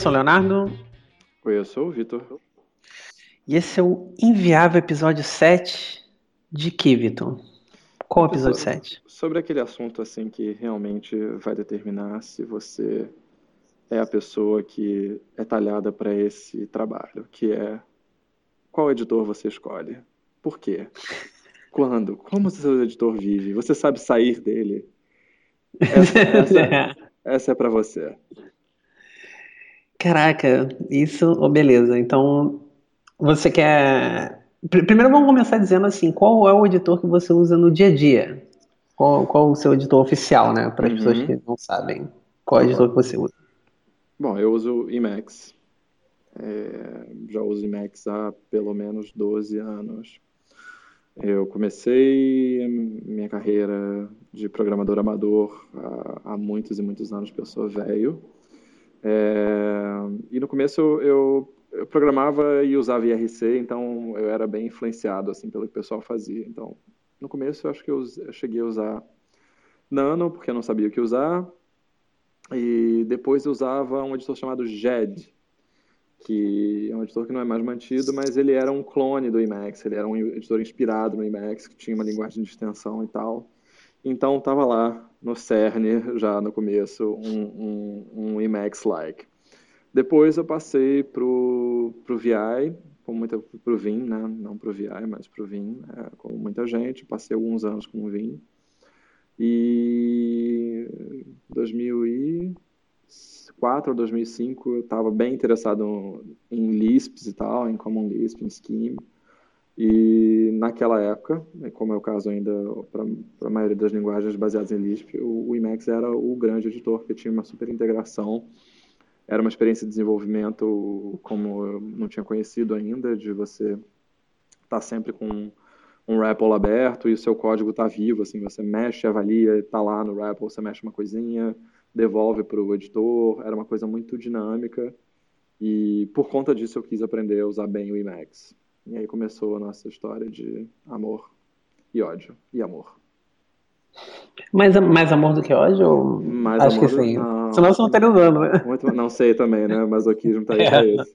Oi, eu sou o Leonardo. Oi, eu sou o Vitor. E esse é o Inviável Episódio 7 de que, Vitor? Qual episódio 7? Sobre aquele assunto assim que realmente vai determinar se você é a pessoa que é talhada para esse trabalho, que é qual editor você escolhe? Por quê? Quando? Como o seu editor vive? Você sabe sair dele? Essa, essa, essa é para você. Caraca, isso, oh, beleza. Então, você quer. Primeiro vamos começar dizendo assim, qual é o editor que você usa no dia a dia? Qual, qual o seu editor oficial, né? Para as uhum. pessoas que não sabem. Qual é o editor que você usa? Bom, eu uso Emacs. É, já uso Emacs há pelo menos 12 anos. Eu comecei minha carreira de programador amador há, há muitos e muitos anos, porque eu sou velho. É, e no começo eu, eu, programava e usava IRC, então eu era bem influenciado assim pelo que o pessoal fazia. Então, no começo eu acho que eu, eu cheguei a usar Nano, porque eu não sabia o que usar. E depois eu usava um editor chamado GED, que é um editor que não é mais mantido, mas ele era um clone do Emacs, ele era um editor inspirado no Emacs, que tinha uma linguagem de extensão e tal. Então estava lá no CERN, já no começo, um, um, um Emacs-like. Depois eu passei para o VI, com muita para o Vim, né? não para o VI, mas para o Vim, é, com muita gente. Passei alguns anos com o Vim. E 2004 ou 2005 eu estava bem interessado em Lisps e tal, em Common Lisp, em Scheme. E naquela época, né, como é o caso ainda para a maioria das linguagens baseadas em Lisp, o, o Emacs era o grande editor que tinha uma super integração. Era uma experiência de desenvolvimento como eu não tinha conhecido ainda, de você estar tá sempre com um REPL aberto e o seu código está vivo, assim, você mexe, avalia, está lá no REPL, você mexe uma coisinha, devolve para o editor, era uma coisa muito dinâmica e por conta disso eu quis aprender a usar bem o Emacs. E aí começou a nossa história de amor e ódio e amor. Mais, mais amor do que ódio? Mais Acho que sim. Não, Senão você não estaria usando, né? Muito, não sei também, né? Masoquismo tá aí é. pra isso.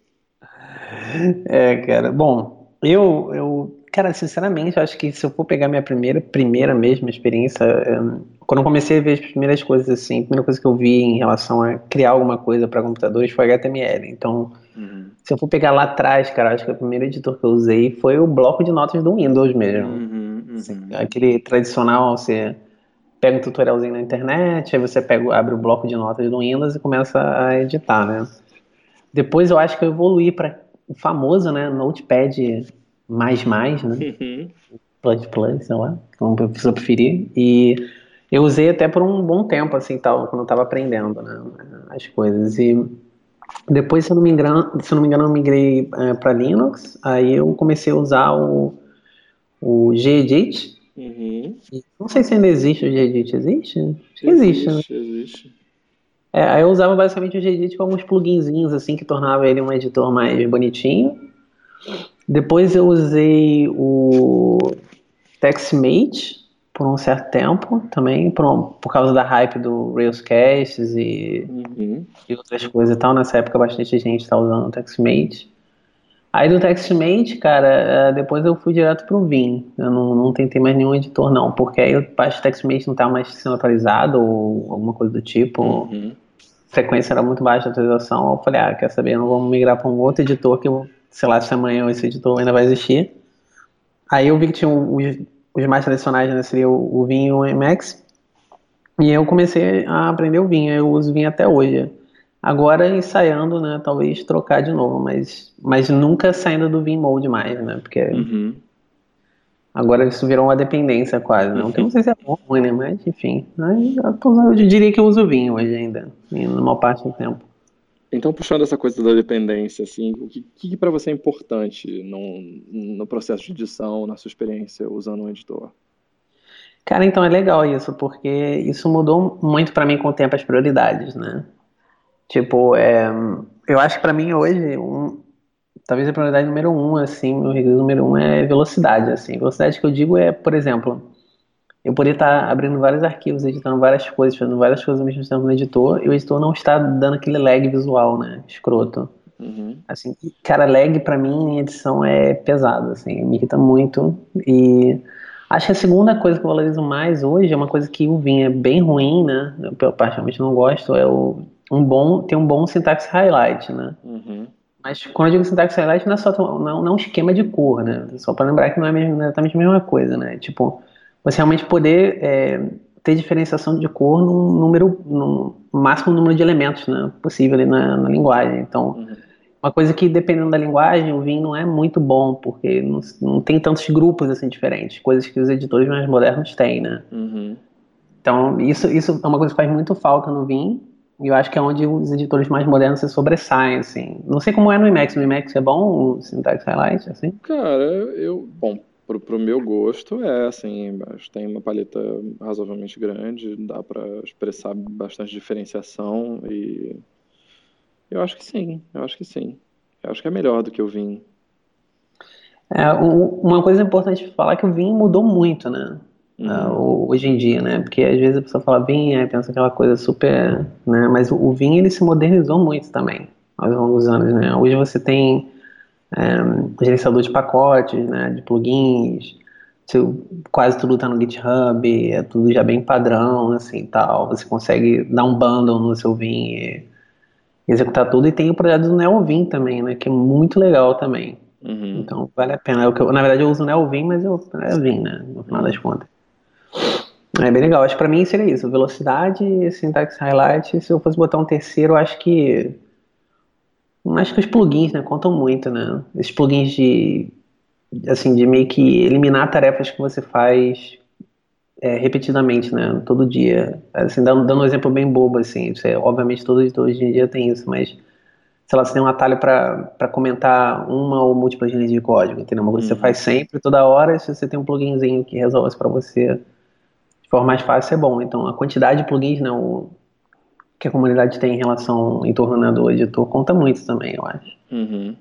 É, cara. Bom, eu, eu, cara, sinceramente, acho que se eu for pegar minha primeira, primeira mesma experiência, eu, quando eu comecei a ver as primeiras coisas assim, a primeira coisa que eu vi em relação a criar alguma coisa para computadores foi HTML. Então, uhum. se eu for pegar lá atrás, cara, acho que o primeiro editor que eu usei foi o bloco de notas do Windows mesmo. Uhum, uhum. Assim, aquele tradicional, você pega um tutorialzinho na internet, aí você pega, abre o bloco de notas do Windows e começa a editar, né? Depois eu acho que eu evoluí para o famoso, né, Notepad mais mais, né? Uhum. Plus plus, sei lá, como a pessoa preferir. E eu usei até por um bom tempo, assim, tal, quando eu estava aprendendo, né, as coisas. E depois, se eu não me engano, se eu não me engano, eu migrei é, para Linux. Aí eu comecei a usar o, o Gedit. Uhum. Não sei se ainda existe o Gedit. Existe? Acho que existe, existe né? Existe. É, aí eu usava basicamente o Gedit com alguns pluginzinhos, assim, que tornava ele um editor mais bonitinho. Depois eu usei o TextMate, por um certo tempo também, por, por causa da hype do Railscasts e, uhum. e outras coisas e tal. Nessa época, bastante gente está usando o TextMate. Aí do TextMate, cara, é, depois eu fui direto pro Vim. Eu não, não tentei mais nenhum editor, não, porque aí o parte do TextMate não estava mais sendo atualizado ou alguma coisa do tipo. Uhum. A frequência era muito baixa de atualização. Eu falei, ah, quer saber, eu não vou migrar para um outro editor que, sei lá, se amanhã esse editor ainda vai existir. Aí eu vi que tinha os os mais tradicionais né, seria o, o vinho e o Emacs. E eu comecei a aprender o vinho, eu uso vinho até hoje. Agora ensaiando, né, talvez trocar de novo, mas, mas nunca saindo do vinho mode mais, né, porque uhum. agora isso virou uma dependência quase, né, não sei se é bom, né, mas enfim, eu, eu diria que eu uso vinho hoje ainda, na maior parte do tempo. Então, puxando essa coisa da dependência, assim, o que, que para você é importante no, no processo de edição, na sua experiência usando um editor? Cara, então é legal isso, porque isso mudou muito para mim com o tempo as prioridades, né? Tipo, é, eu acho que para mim hoje, um, talvez a prioridade número um, assim, o requisito número um é velocidade, assim. Velocidade que eu digo é, por exemplo, eu poder estar abrindo vários arquivos, editando várias coisas, fazendo várias coisas ao mesmo tempo no editor, e o editor não está dando aquele lag visual, né? Escroto. Uhum. Assim, cara, lag para mim em edição é pesado, assim, me irrita muito. E acho que a segunda coisa que eu valorizo mais hoje é uma coisa que o Vim é bem ruim, né? Eu particularmente não gosto, é o um bom ter um bom sintaxe highlight, né? Uhum. Mas quando eu digo sintaxe highlight não é só não, não é um esquema de cor, né? Só para lembrar que não é mesmo, exatamente a mesma coisa, né? Tipo você realmente poder é, ter diferenciação de cor num número, no máximo número de elementos né, possível ali na, na linguagem. Então, uhum. uma coisa que dependendo da linguagem, o Vim não é muito bom, porque não, não tem tantos grupos assim diferentes, coisas que os editores mais modernos têm, né? Uhum. Então, isso, isso é uma coisa que faz muito falta no Vim, e eu acho que é onde os editores mais modernos se sobressaem, assim. Não sei como é no Emacs. No Emacs é bom o Syntax Highlight, assim? Cara, eu... Bom, pro, pro meu gosto, é assim, tem uma paleta razoavelmente grande, dá para expressar bastante diferenciação e eu acho que sim, eu acho que sim. Eu acho que é melhor do que o Vim. É, uma coisa importante falar é que o Vim mudou muito, né? Uhum. Uh, hoje em dia, né? Porque às vezes a pessoa fala Vim, aí pensa aquela coisa super, né? Mas o, o Vim ele se modernizou muito também ao longo dos anos, né? Hoje você tem é, gerenciador de pacotes, né, de plugins, quase tudo está no GitHub, é tudo já bem padrão, assim, tal. Você consegue dar um bundle no seu Vim e executar tudo. E tem o projeto do NeoVim também, né, que é muito legal também. Uhum. Então, vale a pena. Eu, na verdade, eu uso o NeoVim, mas eu é Vim, né, no final das contas. É bem legal. Acho que pra mim seria isso. Velocidade, syntax highlight. Se eu fosse botar um terceiro, acho que Acho que os plugins, né, contam muito, né? Esses plugins de, assim, de meio que eliminar tarefas que você faz é, repetidamente, né? Todo dia. Assim, dando, dando um exemplo bem bobo, assim. Você, obviamente, todo editor hoje em dia tem isso, mas sei lá, você tem um atalho para comentar uma ou múltiplas linhas de código, entendeu? Uma coisa que você uhum. faz sempre, toda hora, se você tem um pluginzinho que resolve isso para você de forma mais fácil, é bom. Então, a quantidade de plugins, né, o, que a comunidade tem em relação em torno né, do editor conta muito também, eu acho. Uhum.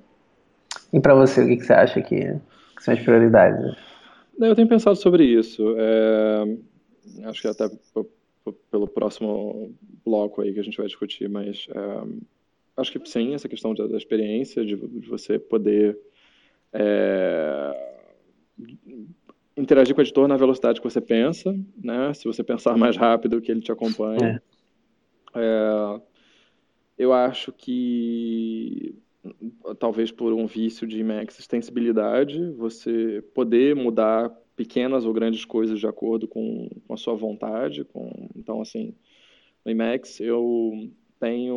E para você, o que, que, você acha que, que, são as prioridades? Eu tenho pensado sobre isso. É, acho que até pelo próximo bloco aí que a gente vai discutir, mas é, acho que sim, essa questão da, experiência, de, de, você poder é, interagir com o editor na velocidade que você pensa, né? Se você pensar mais rápido, que ele te acompanha. É. Eu acho que talvez por um vício de Emacs extensibilidade, você poder mudar pequenas ou grandes coisas de acordo com, com a sua vontade. Com, então, assim, no Emacs eu tenho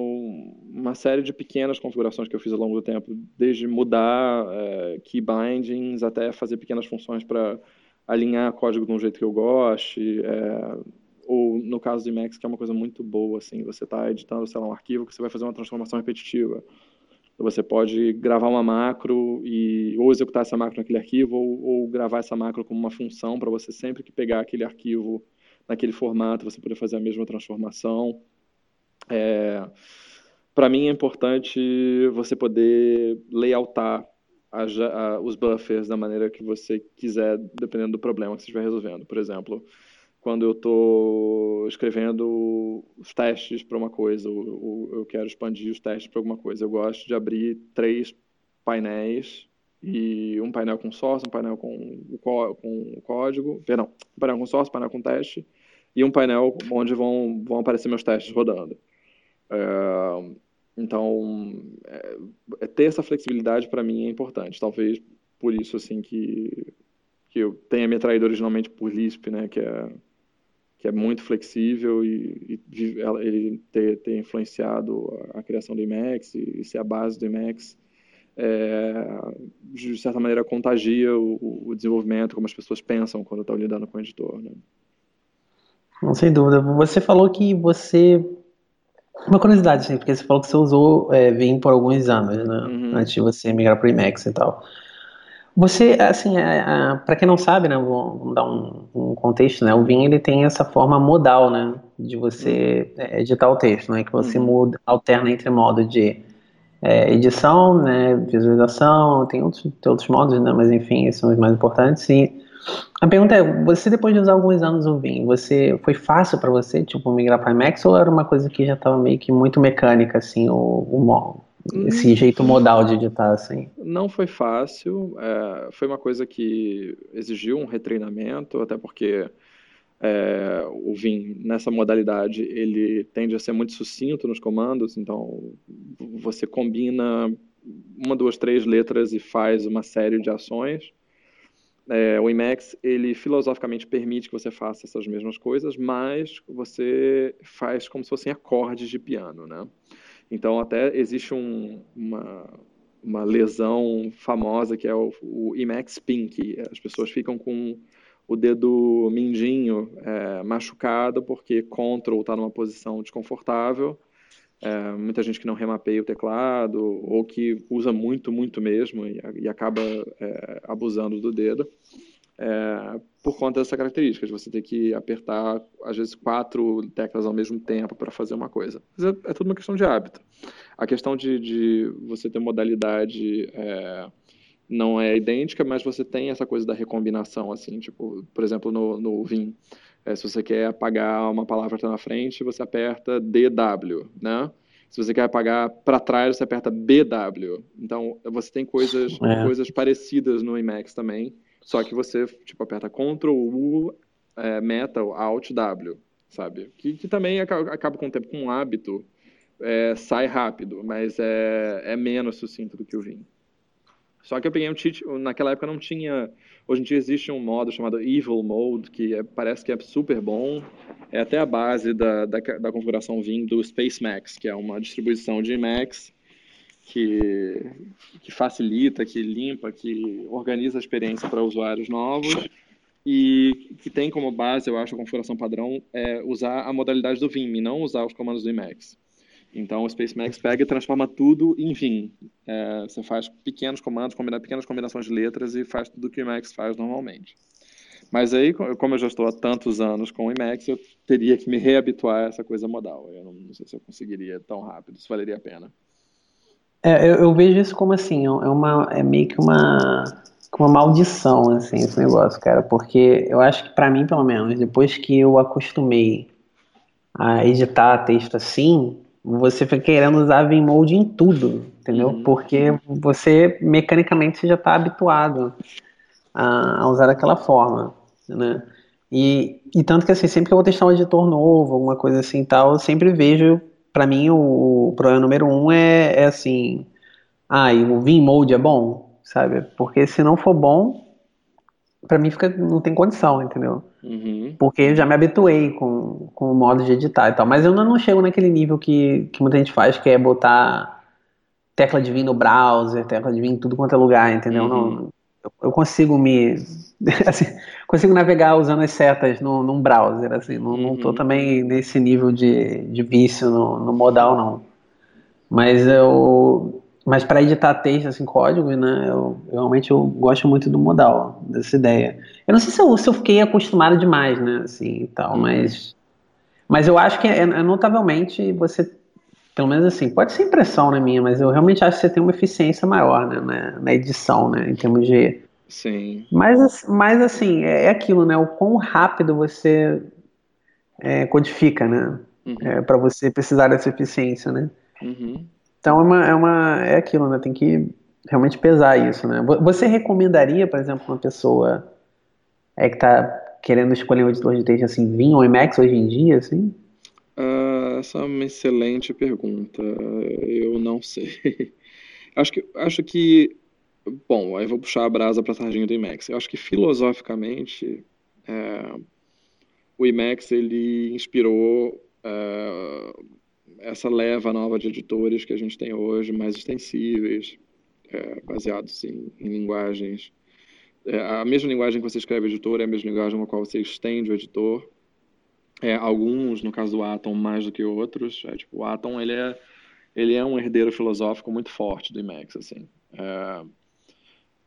uma série de pequenas configurações que eu fiz ao longo do tempo, desde mudar é, key bindings até fazer pequenas funções para alinhar código de um jeito que eu goste, é, ou no caso do Emacs, que é uma coisa muito boa, assim, você está editando, sei lá, um arquivo que você vai fazer uma transformação repetitiva. Você pode gravar uma macro e ou executar essa macro naquele arquivo ou, ou gravar essa macro como uma função para você sempre que pegar aquele arquivo naquele formato, você poder fazer a mesma transformação. É, para mim é importante você poder layoutar a, a, os buffers da maneira que você quiser, dependendo do problema que você estiver resolvendo. Por exemplo, quando eu estou escrevendo os testes para uma coisa, ou, eu quero expandir os testes para alguma coisa. Eu gosto de abrir três painéis e um painel com source, um painel com o, com o código, perdão, um painel com source, um painel com teste e um painel onde vão, vão aparecer meus testes rodando. É, então, é ter essa flexibilidade para mim é importante. Talvez por isso assim que que eu tenha me atraído originalmente por Lisp, né, que é que é muito flexível e, e ele ter, ter, influenciado a, criação do Emacs e, e ser a base do Emacs, é, de certa maneira contagia o, o, desenvolvimento, como as pessoas pensam quando estão lidando com o editor. Né? Não, sem dúvida. Você falou que você. Uma curiosidade, assim, porque você falou que você usou é, Vim por alguns anos, né? Uhum. Antes de você migrar para o Emacs e tal. Você, assim, é, é, para quem não sabe, né, vou dar um, um, contexto, né, o Vim ele tem essa forma modal, né, de você é, editar o texto, né, que você uhum. muda, alterna entre modo de é, edição, né, visualização, tem outros, tem outros modos, né, mas enfim, esses são os mais importantes, e A pergunta é, você depois de usar alguns anos o Vim, você foi fácil para você, tipo, migrar para Max ou era uma coisa que já estava meio que muito mecânica, assim, o, o esse hum. jeito modal de editar, assim? Não foi fácil, é, foi uma coisa que exigiu um retreinamento, até porque é, o Vim, nessa modalidade, ele tende a ser muito sucinto nos comandos, então você combina uma, duas, três letras e faz uma série de ações. É, o Emacs, ele filosoficamente permite que você faça essas mesmas coisas, mas você faz como se fossem acordes de piano, né? Então, até existe um, uma, uma lesão famosa que é o, o Emacs Pink. As pessoas ficam com o dedo mindinho é, machucado porque Ctrl está numa posição desconfortável é, muita gente que não remapeia o teclado ou que usa muito, muito mesmo e, e acaba é, abusando do dedo é, por conta dessa característica de você ter que apertar às vezes quatro teclas ao mesmo tempo para fazer uma coisa. Mas é, é, tudo uma questão de hábito. A questão de, de você ter modalidade é, não é idêntica, mas você tem essa coisa da recombinação, assim, tipo, por exemplo, no, no Vim, é, se você quer apagar uma palavra que está na frente, você aperta DW, né? Se você quer apagar para trás, você aperta BW. Então, você tem coisas, é. coisas parecidas no Emacs também, só que você tipo, aperta Ctrl U, é, Meta, Alt W, sabe? Que, que também acaba, acaba com o tempo, com um hábito, é, sai rápido, mas é, é menos sucinto do que o Vim. Só que eu peguei um cheat, naquela época não tinha. Hoje em dia existe um modo chamado Evil Mode, que é, parece que é super bom. É até a base da, da, da configuração Vim do Space Max, que é uma distribuição de Max que, que facilita, que limpa, que organiza a experiência para usuários novos e que tem como base, eu acho, a configuração padrão é usar a modalidade do Vim e não usar os comandos do Emacs. Então o Space Max pega e transforma tudo em Vim. É, você faz pequenos comandos, combina pequenas combinações de letras e faz tudo que o Emacs faz normalmente. Mas aí, como eu já estou há tantos anos com o Emacs, eu teria que me reabituar a essa coisa modal. Eu não, não sei se eu conseguiria tão rápido, se valeria a pena. É, eu, eu, vejo isso como assim, é, uma, é meio que uma, uma maldição, assim, esse negócio, cara, porque eu acho que para mim, pelo menos, depois que eu acostumei a editar texto assim, você fica querendo usar Vimode em tudo, entendeu? Uhum. Porque você mecanicamente já está habituado a, a, usar daquela forma, né? E, e tanto que assim, sempre que eu vou testar um editor novo, alguma coisa assim tal, eu sempre vejo, para mim, o, o, problema número um é, é assim, ah, e o Vimode é bom, sabe? Porque se não for bom, para mim fica, não tem condição, entendeu? Uhum. Porque eu já me habituei com, com o modo de editar e tal. Mas eu ainda não chego naquele nível que, que muita gente faz, que é botar tecla de vir no browser, tecla de vir em tudo quanto é lugar, entendeu? Uhum. Não, eu consigo me. Assim, consigo navegar usando as setas no, num browser, assim. Não, uhum. não tô também nesse nível de, de vício no, no modal, não. Mas eu mas para editar texto, assim, código, né, eu, eu, realmente eu gosto muito do modal, dessa ideia. Eu não sei se eu, se eu fiquei acostumado demais, né, assim, e tal, uhum. mas, mas eu acho que é, é, notavelmente você, pelo menos assim, pode ser impressão na minha, mas eu realmente acho que você tem uma eficiência maior, né, na, na edição, né, em termos de... Sim. Mas, mas assim, é, é aquilo, né, o quão rápido você é, codifica, né, uhum. é, para você precisar dessa eficiência, né. Uhum. Então é, uma, é, uma, é aquilo, né? Tem que realmente pesar isso, né? Você recomendaria, por exemplo, uma pessoa é, que está querendo escolher um editor de texto assim, Vim ou Emacs hoje em dia, assim? Uh, essa é uma excelente pergunta. Eu não sei. acho que, acho que, bom, aí vou puxar a brasa para a sardinha do Emacs. Eu acho que filosoficamente é, o Emacs ele inspirou é, essa leva nova de editores que a gente tem hoje, mais extensíveis, é, baseados em, em linguagens. É, a mesma linguagem que você escreve editor é a mesma linguagem com a qual você estende o editor. É, alguns, no caso do Atom, mais do que outros. É, tipo, o Atom ele é, ele é um herdeiro filosófico muito forte do Emacs. Assim. É,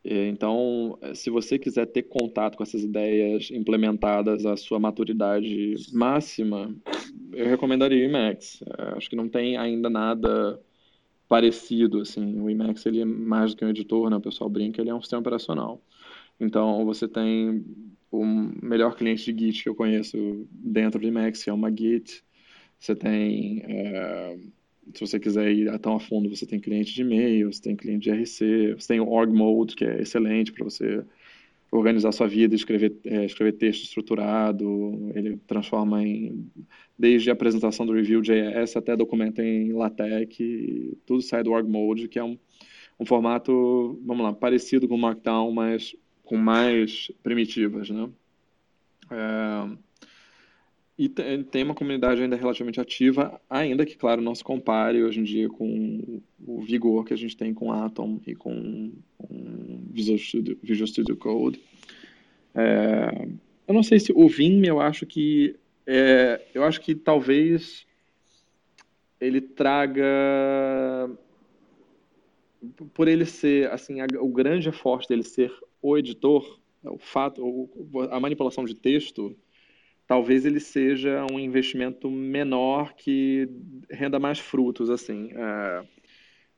então, se você quiser ter contato com essas ideias implementadas à sua maturidade máxima, eu recomendaria o Emacs. É, acho que não tem ainda nada parecido, assim. O Emacs, ele é mais do que um editor, né? O pessoal brinca, ele é um sistema operacional. Então, você tem o melhor cliente de Git que eu conheço dentro do Emacs, que é uma Git. Você tem, é, se você quiser ir tão a fundo, você tem cliente de e-mail, você tem cliente de RC, você tem o Org Mode, que é excelente para você organizar sua vida, escrever, é, escrever texto estruturado, ele transforma em, desde a apresentação do Review.js até documento em LaTeX, tudo sai do Org Mode, que é um, um formato, vamos lá, parecido com o Markdown, mas com mais primitivas, né? É, e tem uma comunidade ainda relativamente ativa, ainda que, claro, não se compare hoje em dia com o vigor que a gente tem com Atom e com, com Visual, Studio, Visual Studio Code. É, eu não sei se o Vim, eu acho que é, eu acho que talvez ele traga por ele ser assim a, o grande forte dele ser o editor, o fato, a manipulação de texto talvez ele seja um investimento menor que renda mais frutos, assim. É,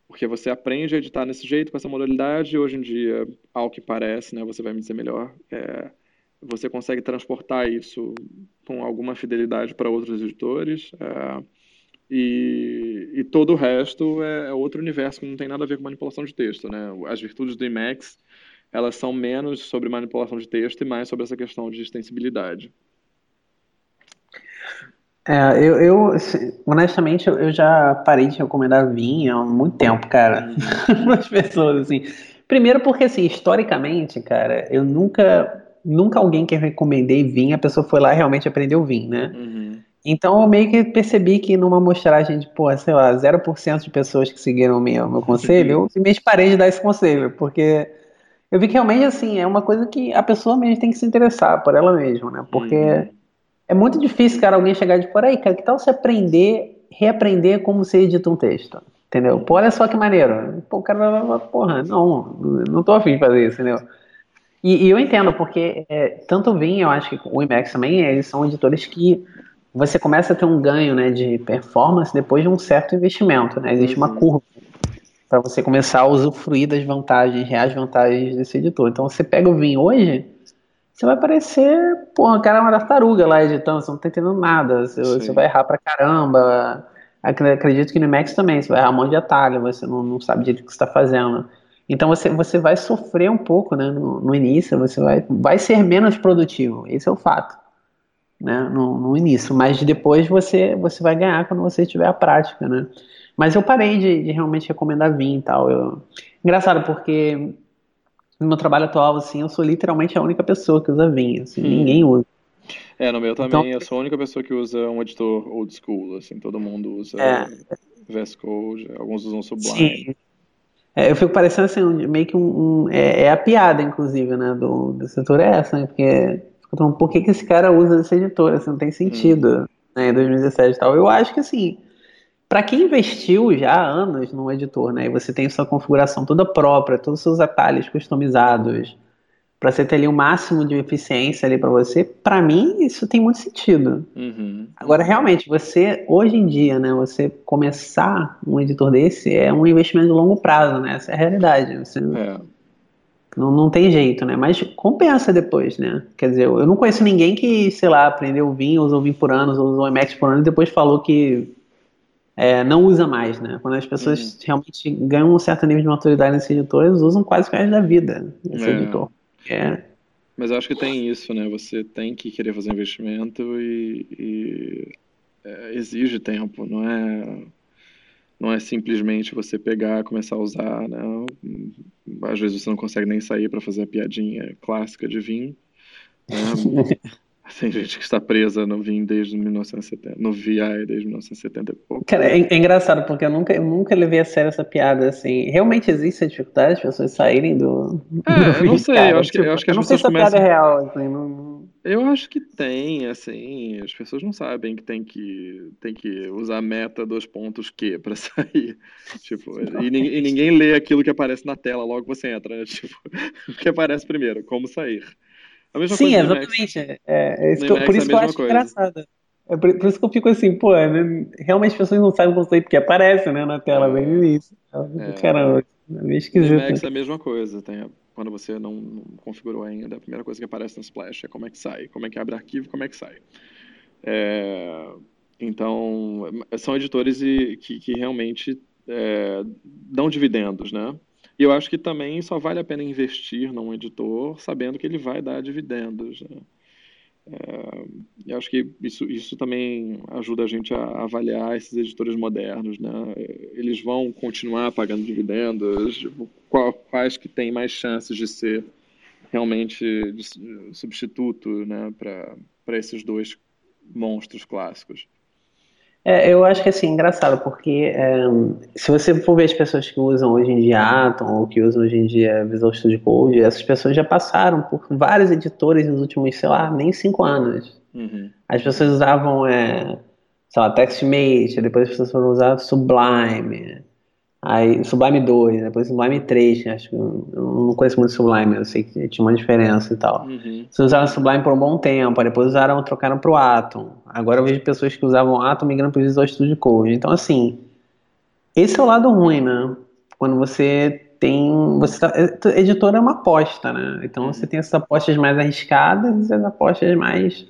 porque você aprende a editar nesse jeito, com essa modalidade, e hoje em dia, ao que parece, né, você vai me dizer melhor, é, você consegue transportar isso com alguma fidelidade para outros editores, é, e, e, todo o resto é, é, outro universo que não tem nada a ver com manipulação de texto, né? As virtudes do Emacs, elas são menos sobre manipulação de texto e mais sobre essa questão de extensibilidade. É, eu, eu honestamente, eu já parei de recomendar vinho há muito tempo, cara, para as pessoas, assim. Primeiro porque, assim, historicamente, cara, eu nunca, nunca alguém que eu recomendei vinho, a pessoa foi lá e realmente aprendeu vinho, né? Uhum. Então eu meio que percebi que numa amostragem de, pô, sei lá, 0% de pessoas que seguiram o meu, meu conselho, eu simplesmente parei de dar esse conselho, porque eu vi que realmente, assim, é uma coisa que a pessoa mesmo tem que se interessar por ela mesma, né? Porque... Uhum é muito difícil, cara, alguém chegar de por aí, cara, que tal você aprender, reaprender como você edita um texto? Entendeu? Pô, olha só que maneiro. Pô, o cara vai porra, não, não tô afim de fazer isso, entendeu? E, e eu entendo, porque é, tanto o Vim, eu acho que o Emacs também, eles são editores que você começa a ter um ganho né, de performance depois de um certo investimento, né? Existe uma uhum. curva para você começar a usufruir das vantagens, reais vantagens desse editor. Então, você pega o Vim hoje, você vai parecer, porra, cara, uma tartaruga lá editando, você não tá entendendo nada, você, você vai errar pra caramba. Acredito que no Max também, você vai errar um monte de atalho, você não, não sabe direito o que você está fazendo. Então você, você vai sofrer um pouco né, no, no, início, você vai, vai ser menos produtivo, esse é o fato. Né, no, no início, mas depois você, você vai ganhar quando você tiver a prática, né? Mas eu parei de, de realmente recomendar vinho e tal. Eu... Engraçado, porque no meu trabalho atual, assim, eu sou literalmente a única pessoa que usa Vim, assim, hum. ninguém usa. É, no meu também, então, eu sou a única pessoa que usa um editor old school, assim, todo mundo usa é. VS Code, alguns usam Sublime. Sim. É, eu fico parecendo assim, meio que um. um é, é, a piada, inclusive, né, do, do setor é essa, né, porque por que, que esse cara usa esse editor? Assim, não tem sentido, hum. né, em 2017 e tal. Eu acho que, assim, para quem investiu já há anos no editor, né, e você tem sua configuração toda própria, todos os seus atalhos customizados, para você ter ali o máximo de eficiência ali para você, para mim isso tem muito sentido. Uhum. Agora, realmente, você, hoje em dia, né, você começar um editor desse é um investimento de longo prazo, né, essa é a realidade. Você é. não, não tem jeito, né, mas compensa depois, né, quer dizer, eu não conheço ninguém que, sei lá, aprendeu o Vim, usou o Vim por anos, usou o Emacs por anos e depois falou que é, não usa mais, né? Quando as pessoas uhum. realmente ganham um certo nível de maturidade nesse editor, eles usam quase o resto da vida esse é. editor. É. Mas eu acho que tem isso, né? Você tem que querer fazer investimento e, e é, exige tempo, não é não é simplesmente você pegar, começar a usar, né? Às vezes você não consegue nem sair para fazer a piadinha clássica de vinho. Né? Tem gente que está presa no VIM desde 1970, no VI desde 1970 e pouco. Cara, é, é, engraçado, porque eu nunca, eu nunca levei a sério essa piada, assim. Realmente existe a dificuldade de pessoas saírem do. É, do eu não sei, cara, eu acho que, tipo, eu acho que as não pessoas sei se começam... piada é real, assim. Não... Eu acho que tem, assim, as pessoas não sabem que tem que, tem que usar meta dois pontos Q para sair. Tipo, e, e, ninguém lê aquilo que aparece na tela logo que você entra, né? Tipo, o que aparece primeiro, como sair. A mesma Sim, coisa exatamente. É, é, isso por isso que eu acho coisa. engraçado. É por, por, isso que eu fico assim, pô, né, realmente as pessoas não sabem o conceito, porque aparece né, na tela bem no início. É. Caramba, é meio esquisito. Emacs é a mesma coisa, tem quando você não, não, configurou ainda, a primeira coisa que aparece no Splash é como é que sai, como é que abre arquivo, como é que sai. É, então, são editores que, que realmente é, dão dividendos, né? E eu acho que também só vale a pena investir num editor sabendo que ele vai dar dividendos. Né? É, eu acho que isso, isso também ajuda a gente a avaliar esses editores modernos, né? Eles vão continuar pagando dividendos, quais que têm mais chances de ser realmente substituto, né, para esses dois monstros clássicos. É, eu acho que assim, é engraçado, porque é, se você for ver as pessoas que usam hoje em dia Atom ou que usam hoje em dia Visual Studio Code, essas pessoas já passaram por vários editores nos últimos, sei lá, nem cinco anos. Uhum. As pessoas usavam, é, sei lá, TextMate, depois as pessoas foram usar Sublime, Aí, Sublime 2, né? depois Sublime 3, acho que eu não conheço muito Sublime, eu sei que tinha uma diferença e tal. Uhum. Vocês usaram Sublime por um bom tempo, aí depois usaram, trocaram pro Atom. Agora eu vejo pessoas que usavam Atom migrando pro Visual Studio Code. Então, assim, esse é o lado ruim, né? Quando você tem. Você tá, editor é uma aposta, né? Então você tem essas apostas mais arriscadas e as apostas mais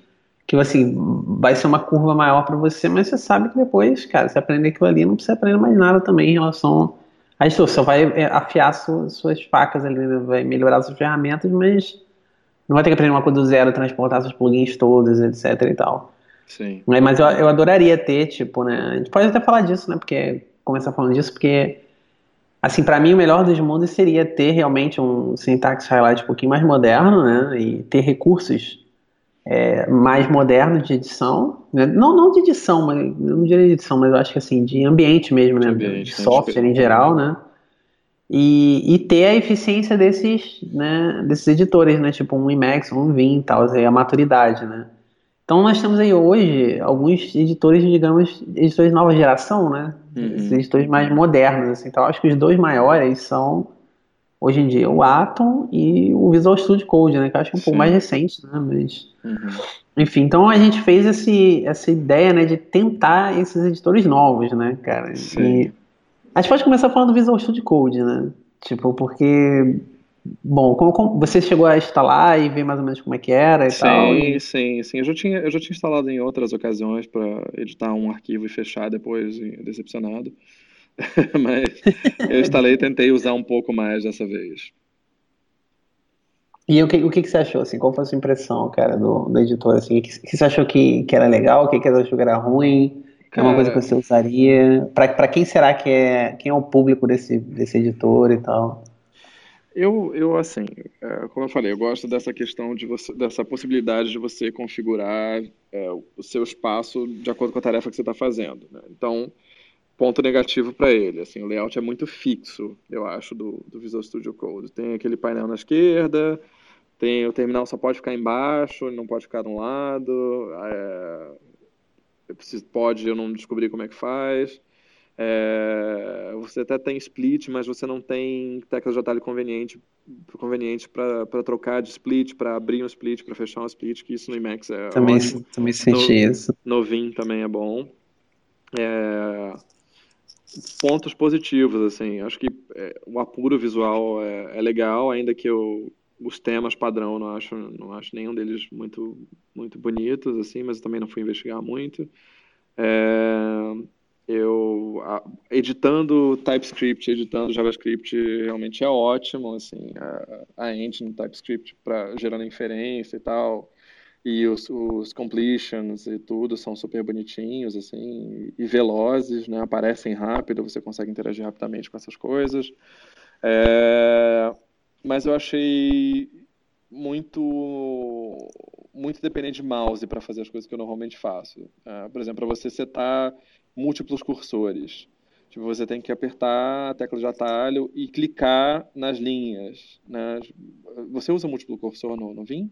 que assim, vai ser uma curva maior para você, mas você sabe que depois, cara, você aprender aquilo ali, não precisa aprender mais nada também em relação a isso. Você vai é, afiar suas, suas facas ali, né, vai melhorar suas ferramentas, mas não vai ter que aprender uma coisa do zero, transportar seus plugins todos, etc e tal. Sim. Mas eu, eu adoraria ter, tipo, né, a gente pode até falar disso, né, porque, começar falando disso, porque assim, para mim o melhor dos mundos seria ter realmente um syntax highlight um pouquinho mais moderno, né, e ter recursos é, mais moderno de edição, né? não, não de edição, mas não diria de edição, mas eu acho que assim, de ambiente mesmo, né? Ambiente, de software em geral, né? E, e, ter a eficiência desses, né, desses editores, né? Tipo um Emacs, um Vim e tal, a maturidade, né? Então nós temos aí hoje alguns editores, digamos, editores de nova geração, né? Uhum. Esses editores mais modernos, assim. Então acho que os dois maiores são hoje em dia o Atom e o Visual Studio Code, né? Que eu acho é um Sim. pouco mais recente, né? Mas, uhum. enfim, então a gente fez esse, essa ideia, né, de tentar esses editores novos, né, cara? Sim. E a gente pode começar falando do Visual Studio Code, né? Tipo, porque Bom, como, como, você chegou a instalar e ver mais ou menos como é que era e sim, tal? Sim, sim, sim. Eu já tinha, eu já tinha instalado em outras ocasiões para editar um arquivo e fechar depois, decepcionado. mas eu instalei e tentei usar um pouco mais dessa vez. E o que, o que, que você achou, assim, qual foi a sua impressão, cara, do, do editor, assim, o que, que você achou que, que era legal, o que, que você achou que era ruim, que é uma coisa que você usaria, para quem será que é, quem é o público desse, desse editor e tal? Eu, eu assim, é, como eu falei, eu gosto dessa questão de você, dessa possibilidade de você configurar é, o seu espaço de acordo com a tarefa que você está fazendo. Né? Então, ponto negativo para ele. Assim, o layout é muito fixo, eu acho, do, do Visual Studio Code. Tem aquele painel na esquerda, tem o terminal só pode ficar embaixo, não pode ficar de um lado. É, eu preciso, pode, eu não descobri como é que faz. É, você até tem split, mas você não tem teclas de atalho conveniente conveniente para trocar de split, para abrir um split, para fechar um split, que isso no Emacs é também, ótimo. Também senti no, isso. No Vim também é bom. É, pontos positivos, assim. Acho que é, o apuro visual é, é, legal, ainda que eu, os temas padrão não acho, não acho nenhum deles muito, muito bonitos, assim, mas eu também não fui investigar muito. É, eu a, editando TypeScript, editando JavaScript realmente é ótimo, assim, a, a engine TypeScript para gerando inferência e tal e os, os, completions e tudo são super bonitinhos, assim, e velozes, né? Aparecem rápido, você consegue interagir rapidamente com essas coisas. É... Mas eu achei muito muito dependente de mouse para fazer as coisas que eu normalmente faço. É, por exemplo, para você setar múltiplos cursores. Tipo, você tem que apertar a tecla de atalho e clicar nas linhas. Né? Você usa múltiplo cursor no, no Vim?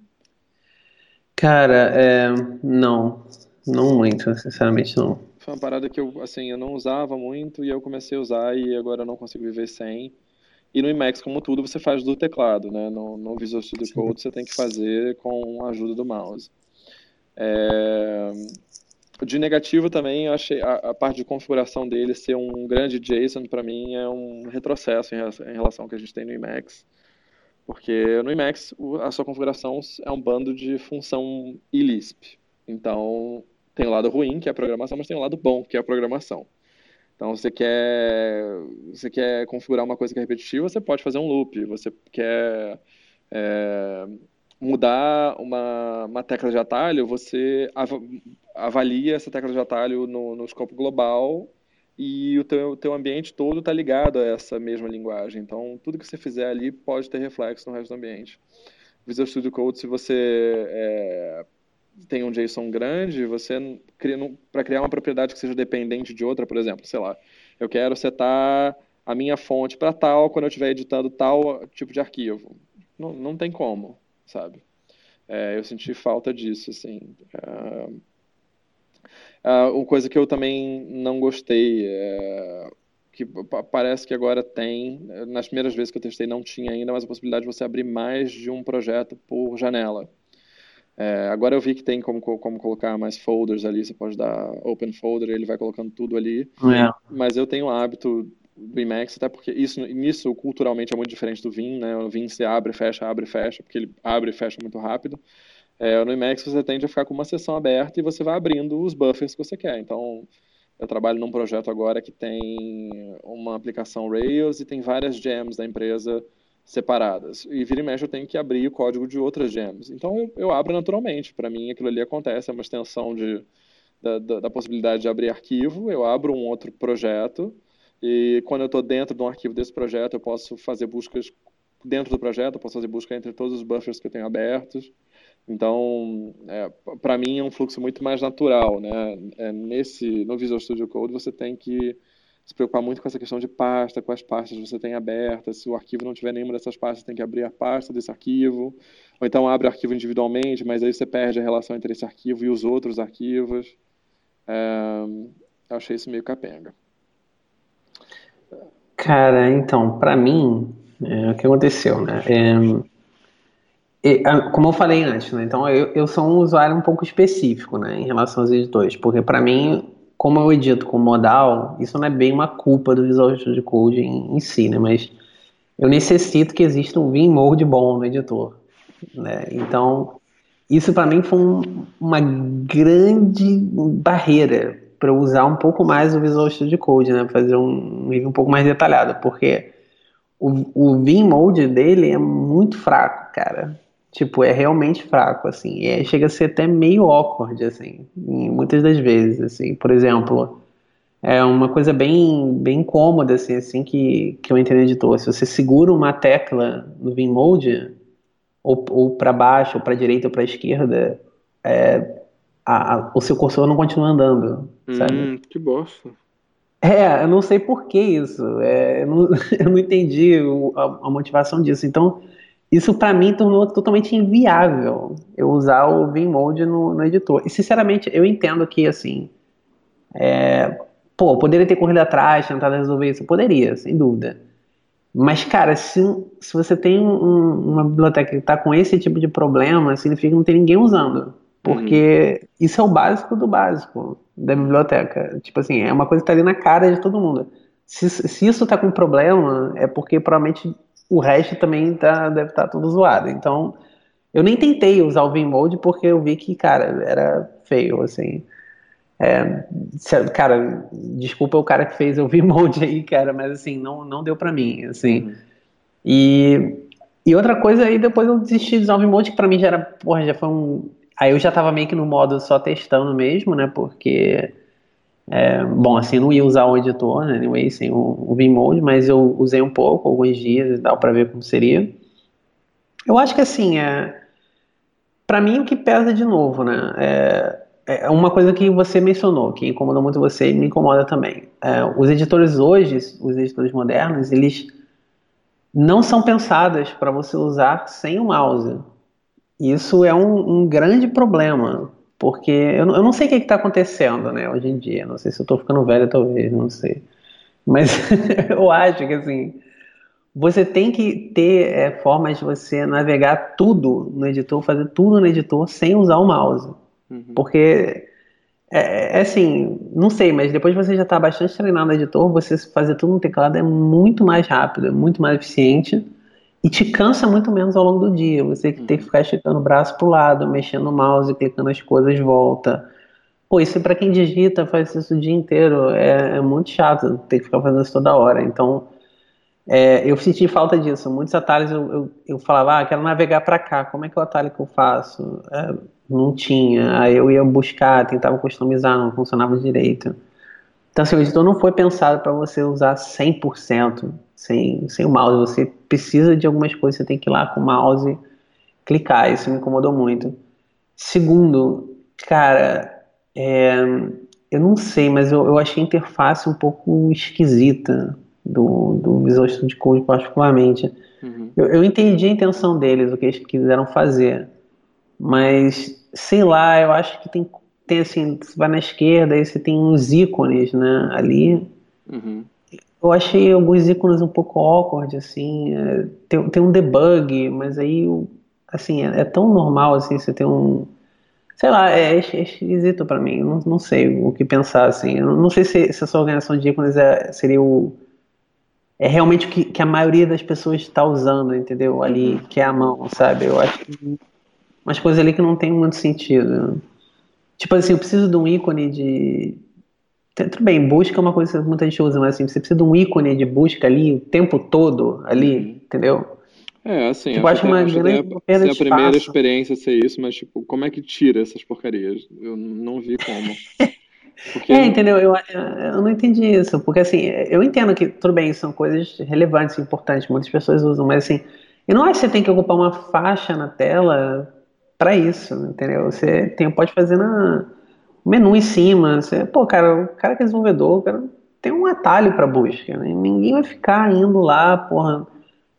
Cara, é, não. Não muito, sinceramente não. Foi uma parada que eu, assim, eu não usava muito e eu comecei a usar e agora eu não consigo viver sem. E no Emacs, como tudo, você faz do teclado, né? No, no Visual Studio. Code você tem que fazer com a ajuda do mouse. É... De negativo também, eu achei a, a, parte de configuração dele ser um grande JSON, para mim, é um retrocesso em relação, em relação ao que a gente tem no Emacs Porque no Emacs a sua configuração é um bando de função ILISP. Então tem o lado ruim, que é a programação, mas tem o lado bom, que é a programação. Então você quer, você quer configurar uma coisa que é repetitiva, você pode fazer um loop. Você quer é, mudar uma, uma tecla de atalho, você av avalia essa tecla de atalho no, no escopo global e o teu, teu ambiente todo está ligado a essa mesma linguagem. Então, tudo que você fizer ali pode ter reflexo no resto do ambiente. Visual Studio Code, se você é, tem um JSON grande, você para criar uma propriedade que seja dependente de outra, por exemplo, sei lá, eu quero setar a minha fonte para tal quando eu estiver editando tal tipo de arquivo. Não, não tem como, sabe? É, eu senti falta disso, assim. É, Uh, uma coisa que eu também não gostei, é, que parece que agora tem, nas primeiras vezes que eu testei não tinha ainda, mas a possibilidade de você abrir mais de um projeto por janela. É, agora eu vi que tem como, como colocar mais folders ali, você pode dar open folder, ele vai colocando tudo ali. É. Mas eu tenho o hábito do Emacs, até porque isso nisso culturalmente é muito diferente do Vim, né? O Vim você abre, fecha, abre, fecha, porque ele abre e fecha muito rápido. É, no Emacs você tende a ficar com uma sessão aberta e você vai abrindo os buffers que você quer. Então, eu trabalho num projeto agora que tem uma aplicação Rails e tem várias gems da empresa separadas. E vira e mexe eu tenho que abrir o código de outras gems. Então, eu, eu abro naturalmente. Para mim, aquilo ali acontece, é uma extensão de, da, da, da possibilidade de abrir arquivo. Eu abro um outro projeto e quando eu estou dentro de um arquivo desse projeto, eu posso fazer buscas dentro do projeto, eu posso fazer busca entre todos os buffers que eu tenho abertos. Então, é, para mim é um fluxo muito mais natural, né? É, nesse no Visual Studio Code você tem que se preocupar muito com essa questão de pasta, quais pastas você tem abertas. Se o arquivo não tiver nenhuma dessas pastas, tem que abrir a pasta desse arquivo. Ou então abre o arquivo individualmente, mas aí você perde a relação entre esse arquivo e os outros arquivos. É, eu achei isso meio capenga. Cara, então, para mim, é, o que aconteceu, né? É, como eu falei antes, né? Então eu, eu sou um usuário um pouco específico, né, em relação aos editores, porque para mim, como eu edito com modal, isso não é bem uma culpa do Visual Studio Code em, em si, né, mas eu necessito que exista um Vim Mode bom no editor, né? Então isso para mim foi um, uma grande barreira para usar um pouco mais o Visual Studio Code, né, fazer um nível um pouco mais detalhado, porque o, o Vim Mode dele é muito fraco, cara. Tipo, é realmente fraco, assim. É, chega a ser até meio awkward, assim, muitas das vezes, assim. Por exemplo, é uma coisa bem, bem cômoda, assim, assim que, que eu entendo editor. Se você segura uma tecla no Vmode, ou, ou para baixo, ou para direita, ou para esquerda, é, a, a, o seu cursor não continua andando, hum, sabe? Que bosta. É, eu não sei por que isso. É, eu, não, eu não entendi o, a, a motivação disso. Então, isso para mim tornou totalmente inviável eu usar o Vmode no, no editor. E sinceramente, eu entendo que assim, é, pô, poderia ter corrido atrás, tentado resolver isso, poderia, sem dúvida. Mas, cara, se, se você tem um, uma biblioteca que está com esse tipo de problema, significa que não tem ninguém usando. Porque uhum. isso é o básico do básico da biblioteca. Tipo assim, é uma coisa que está ali na cara de todo mundo. Se, se isso está com problema, é porque provavelmente o resto também tá, deve estar tá tudo zoado. Então, eu nem tentei usar o Vmode porque eu vi que, cara, era feio, assim. É, cara, desculpa o cara que fez o Vmode aí, cara, mas assim, não, não deu pra mim, assim. Uhum. E, e outra coisa aí, depois eu desisti de usar o Vmode, que pra mim já era, porra, já foi um... Aí eu já tava meio que no modo só testando mesmo, né, porque é, bom, assim, não ia usar o editor, né, anyway, sem o, o Vmode, mas eu usei um pouco, alguns dias e tal, para ver como seria. Eu acho que, assim, é, para mim o que pesa de novo, né, é, é uma coisa que você mencionou, que incomoda muito você e me incomoda também. É, os editores hoje, os editores modernos, eles não são pensados para você usar sem o mouse. Isso é um, um grande problema, porque eu, eu não sei o que está acontecendo, né, hoje em dia. Não sei se eu estou ficando velho, talvez, não sei. Mas eu acho que, assim, você tem que ter é, formas de você navegar tudo no editor, fazer tudo no editor sem usar o mouse. Uhum. Porque, é, é, assim, não sei, mas depois você já está bastante treinado no editor, você fazer tudo no teclado é muito mais rápido, é muito mais eficiente. E te cansa muito menos ao longo do dia. Você que tem que ficar esticando o braço pro lado, mexendo no mouse, clicando as coisas, volta. Pô, isso para quem digita, faz isso o dia inteiro, é, é, muito chato ter que ficar fazendo isso toda hora. Então, é, eu senti falta disso. Muitos atalhos eu, eu, eu falava, ah, quero navegar para cá, como é que é o atalho que eu faço? É, não tinha. Aí eu ia buscar, tentava customizar, não funcionava direito. Então, assim, o editor não foi pensado para você usar 100% sem, sem o mouse. Você precisa de algumas coisas, você tem que ir lá com o mouse clicar. Isso me incomodou muito. Segundo, cara, é, eu não sei, mas eu, eu achei a interface um pouco esquisita do, do Visual Studio Code particularmente. Uhum. Eu, eu entendi a intenção deles, o que eles quiseram fazer, mas sei lá, eu acho que tem tem assim, você vai na esquerda e você tem uns ícones, né, ali. Uhum. Eu achei alguns ícones um pouco awkward, assim, é, tem, tem um debug, mas aí, assim, é, é, tão normal, assim, você tem um, sei lá, é, é esquisito para mim, não, não sei o que pensar, assim, eu não sei se, se essa organização de ícones é, seria o, é realmente o que, que a maioria das pessoas está usando, entendeu, ali, uhum. que é a mão, sabe, eu acho que umas coisas ali que não tem muito sentido, Tipo assim, eu preciso de um ícone de. Tudo bem, busca é uma coisa que muita gente usa, mas assim, você precisa de um ícone de busca ali o tempo todo, ali, uhum. entendeu? É, assim, tipo, acho, uma acho grande é, a primeira experiência ser isso, mas tipo, como é que tira essas porcarias? Eu não vi como. Porque... É, entendeu? Eu, eu não entendi isso, porque assim, eu entendo que, tudo bem, são coisas relevantes, importantes, muitas pessoas usam, mas assim, eu não acho que você tem que ocupar uma faixa na tela para isso, entendeu? Você tem, pode fazer na menu em cima. Você, pô, cara, o cara que é desenvolvedor, cara, tem um atalho para busca, né? Ninguém vai ficar indo lá, porra,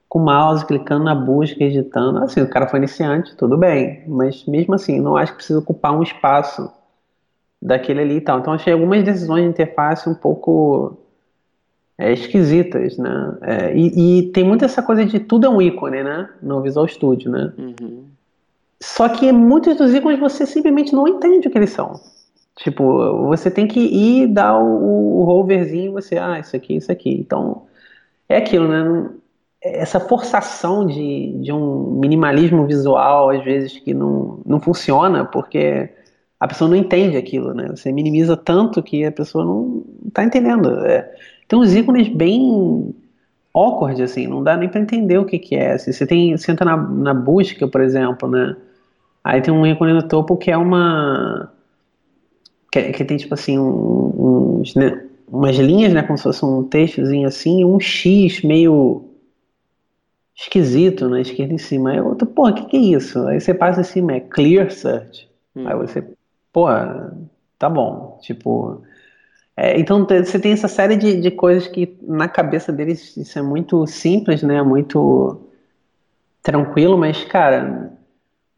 com o mouse, clicando na busca, editando. Assim, o cara foi iniciante, tudo bem, mas mesmo assim, não acho que precisa ocupar um espaço daquele ali e tal. Então, achei algumas decisões de interface um pouco é, esquisitas, né? É, e, e, tem muito essa coisa de tudo é um ícone, né? No Visual Studio, né? Uhum. Só que muitos dos ícones você simplesmente não entende o que eles são. Tipo, você tem que ir dar o, o roverzinho você, ah, isso aqui, isso aqui. Então, é aquilo, né? Essa forçação de, de um minimalismo visual, às vezes, que não, não funciona, porque a pessoa não entende aquilo, né? Você minimiza tanto que a pessoa não está entendendo. É, tem uns ícones bem awkward, assim, não dá nem para entender o que, que é. Assim, você, tem, você entra na, na busca, por exemplo, né? Aí tem um ícone no topo que é uma. Que, que tem tipo assim, um, uns, né, umas linhas, né? Como se fosse um textozinho assim, um X meio esquisito na esquerda em cima. Aí outro, pô, o que, que é isso? Aí você passa em cima, é Clear Search. Hum. Aí você, pô, tá bom. Tipo. É, então você tem essa série de, de coisas que na cabeça deles isso é muito simples, né? Muito tranquilo, mas, cara,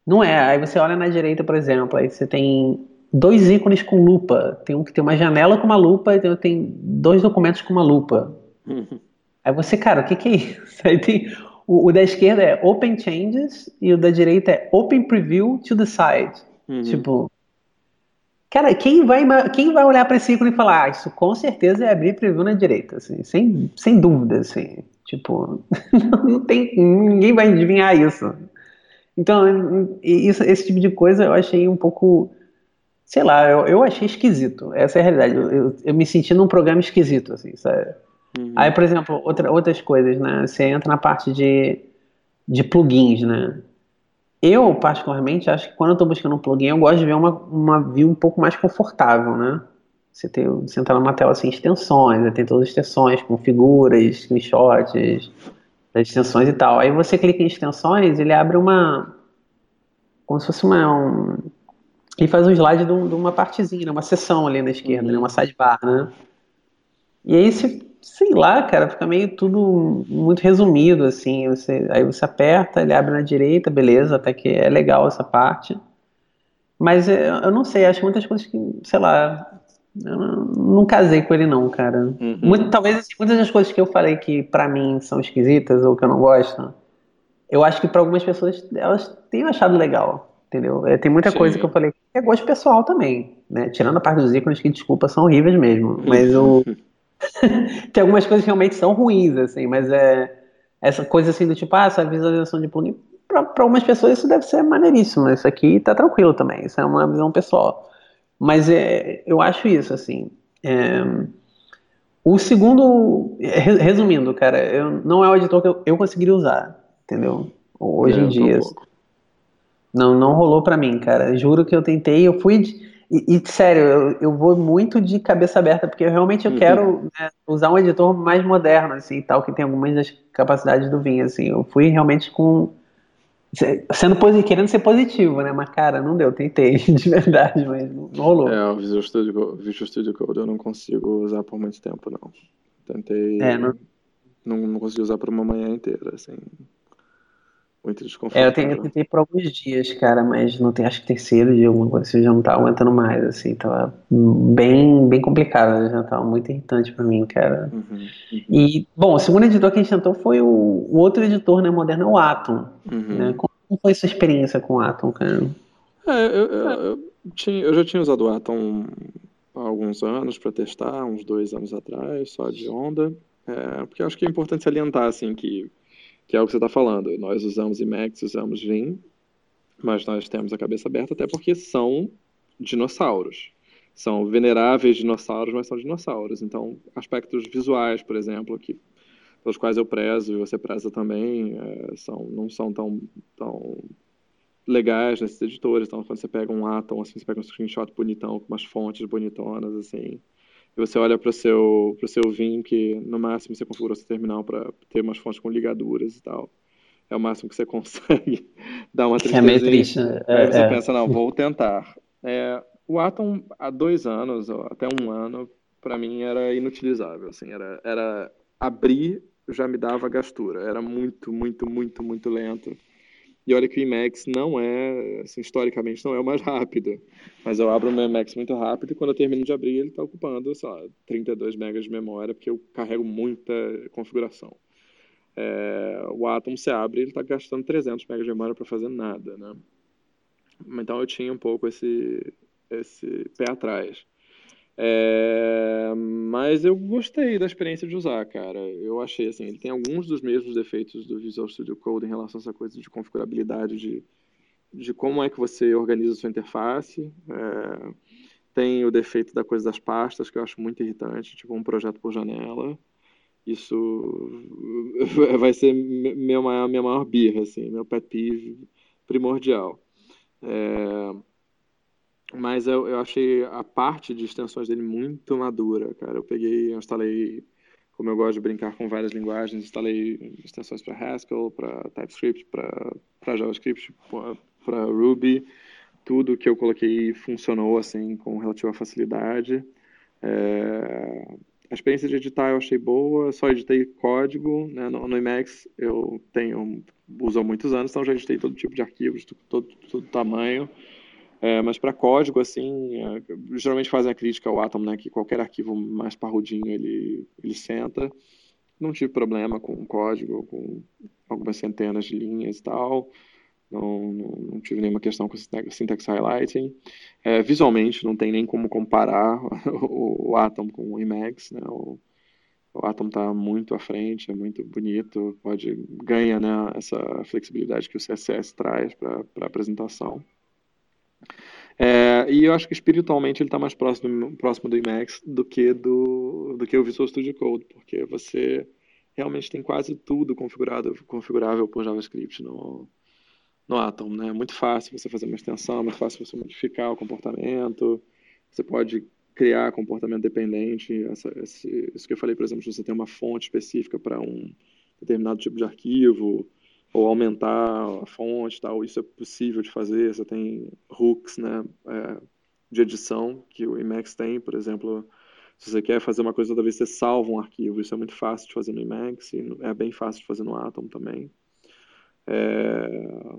não é. Aí você olha na direita, por exemplo, aí você tem dois ícones com lupa. Tem um que tem uma janela com uma lupa e tem dois documentos com uma lupa. Uhum. Aí você, cara, o que, que é isso? Aí tem o, o, da esquerda é Open Changes e o da direita é Open Preview to the side. Uhum. Tipo, cara, quem vai, quem vai olhar para esse ícone e falar, ah, isso com certeza é abrir preview na direita, assim, sem, sem dúvida, assim. Tipo, não tem, ninguém vai adivinhar isso. Então, isso, esse tipo de coisa eu achei um pouco. Sei lá, eu, eu achei esquisito. Essa é a realidade. Eu, eu, eu me senti num programa esquisito, assim, sabe? Uhum. Aí, por exemplo, outra, outras coisas, né? Você entra na parte de, de plugins, né? Eu, particularmente, acho que quando eu estou buscando um plugin, eu gosto de ver uma, uma view um pouco mais confortável, né? Você, tem, você entra numa tela assim, extensões, né? tem todas as extensões, com figuras, screenshots, das extensões e tal. Aí você clica em extensões, ele abre uma. Como se fosse uma. Um, ele faz um slide de, um, uma partezinha, né, uma seção ali na esquerda, né, uma sidebar, né? E aí você, sei lá, cara, fica meio tudo muito resumido, assim. Você, aí você aperta, ele abre na direita, beleza, até que é legal essa parte. Mas eu não sei, acho muitas coisas que, sei lá, eu não casei com ele não, cara. Uhum. Muito, talvez assim, muitas das coisas que eu falei que para mim são esquisitas ou que eu não gosto, eu acho que para algumas pessoas elas tenham achado legal, entendeu? É, tem muita Sim. coisa que eu falei é gosto pessoal também, né? Tirando a parte dos ícones que desculpa são horríveis mesmo, mas o tem algumas coisas que realmente são ruins assim, mas é essa coisa assim do tipo, ah, essa visualização de plugin, para algumas pessoas isso deve ser maneiríssimo, isso aqui tá tranquilo também, isso é uma visão pessoal. Mas é, eu acho isso, assim. É, o segundo, resumindo, cara, eu, não é o editor que eu, eu conseguiria usar, entendeu? Hoje é, em dia. Não, não rolou para mim, cara. Juro que eu tentei, eu fui. De, e, e, sério, eu, eu vou muito de cabeça aberta, porque realmente eu uhum. quero né, usar um editor mais moderno, assim, tal, que tem algumas das capacidades do Vim, assim. Eu fui realmente com sendo querendo ser positivo, né? Mas, cara, não deu, tentei, de verdade, mas não, não rolou. É, o Visual Studio, Visual Studio Code eu não consigo usar por muito tempo, não. Tentei. É, não... Não, não consegui usar por uma manhã inteira, assim. Muito desconfortável. É, eu, tenho, eu tentei por alguns dias, cara, mas não tem, acho que terceiro dia, alguma coisa assim, já não tava aguentando mais, assim, tava bem, bem complicado, já tava muito irritante pra mim, cara. Uhum, uhum. E, bom, o segundo editor que a gente tentou foi o, o outro editor, né, moderno, é o Atom, uhum. né? Como foi sua experiência com o Atom, cara? É, eu, eu, eu, tinha, eu já tinha usado o Atom há alguns anos para testar, uns dois anos atrás, só de onda, é, porque eu acho que é importante salientar, assim, que que é o que você está falando. Nós usamos Emacs, usamos Vim, mas nós temos a cabeça aberta até porque são dinossauros. São veneráveis dinossauros, mas são dinossauros. Então, aspectos visuais, por exemplo, que pelos quais eu prezo e você preza também, é, são, não são tão, tão legais nesses editores. Então, quando você pega um Atom, assim, você pega um screenshot bonitão, com umas fontes bonitonas, assim, e você olha para o seu, pro seu Vim, que no máximo você configura seu terminal para ter umas fontes com ligaduras e tal. É o máximo que você consegue dar uma. É meio triste. Né? É, Aí você é. pensa, não, vou tentar. É, o Atom, há dois anos, ou até um ano, para mim era inutilizável. Assim, era, era abrir já me dava gastura. Era muito, muito, muito, muito lento. E olha que o Emacs não é, assim, historicamente, não é o mais rápido. Mas eu abro o meu Emacs muito rápido e quando eu termino de abrir, ele está ocupando, sei lá, 32 megas de memória, porque eu carrego muita configuração. É, o Atom se abre ele está gastando 300 megas de memória para fazer nada, né? Então eu tinha um pouco esse, esse pé atrás. É, mas eu gostei da experiência de usar, cara. Eu achei assim, ele tem alguns dos mesmos defeitos do Visual Studio Code em relação a essa coisa de configurabilidade, de, de como é que você organiza a sua interface. É, tem o defeito da coisa das pastas, que eu acho muito irritante, tipo um projeto por janela. Isso vai ser minha maior, minha maior birra, assim, meu pet peeve primordial. É, mas eu, eu achei a parte de extensões dele muito madura, cara. Eu peguei, eu instalei, como eu gosto de brincar com várias linguagens, instalei extensões para Haskell, para TypeScript, para JavaScript, para Ruby. Tudo que eu coloquei funcionou assim com relativa facilidade. É... A experiência de editar eu achei boa, só editei código, né? no, no Emacs eu tenho, uso há muitos anos, então já editei todo tipo de arquivos, todo, todo tamanho. É, mas para código, assim, é, geralmente fazem a crítica ao Atom, né, que qualquer arquivo mais parrudinho ele, ele senta. Não tive problema com código, com algumas centenas de linhas e tal. Não, não, não tive nenhuma questão com syntax highlighting. É, visualmente, não tem nem como comparar o, o Atom com o Emacs, né? O, o Atom está muito à frente, é muito bonito, pode ganha né, essa flexibilidade que o CSS traz para a apresentação. É, e eu acho que espiritualmente ele está mais próximo, próximo do Emacs do que do, do que o Visual Studio Code, porque você realmente tem quase tudo configurado, configurável por JavaScript no, no Atom. Né? É muito fácil você fazer uma extensão, é muito fácil você modificar o comportamento, você pode criar comportamento dependente. Essa, esse, isso que eu falei, por exemplo, se você tem uma fonte específica para um determinado tipo de arquivo, ou aumentar a fonte tal, isso é possível de fazer, você tem hooks, né, é, de edição que o Emacs tem, por exemplo, se você quer fazer uma coisa toda vez você salva um arquivo, isso é muito fácil de fazer no Emacs e é bem fácil de fazer no Atom também. É...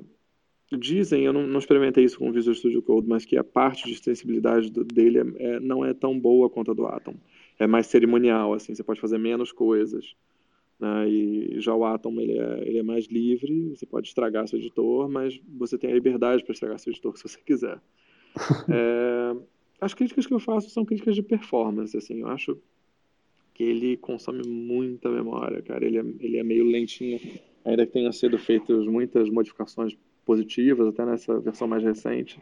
Dizem, eu não, não, experimentei isso com o Visual Studio Code, mas que a parte de extensibilidade do, dele é, é, não é tão boa quanto a do Atom. É mais cerimonial, assim, você pode fazer menos coisas. Né? E já o Atom ele é, ele é mais livre, você pode estragar seu editor, mas você tem a liberdade para estragar seu editor se você quiser. é, as críticas que eu faço são críticas de performance, assim, eu acho que ele consome muita memória, cara. Ele é, ele é meio lentinho, ainda que tenham sido feitas muitas modificações positivas, até nessa versão mais recente.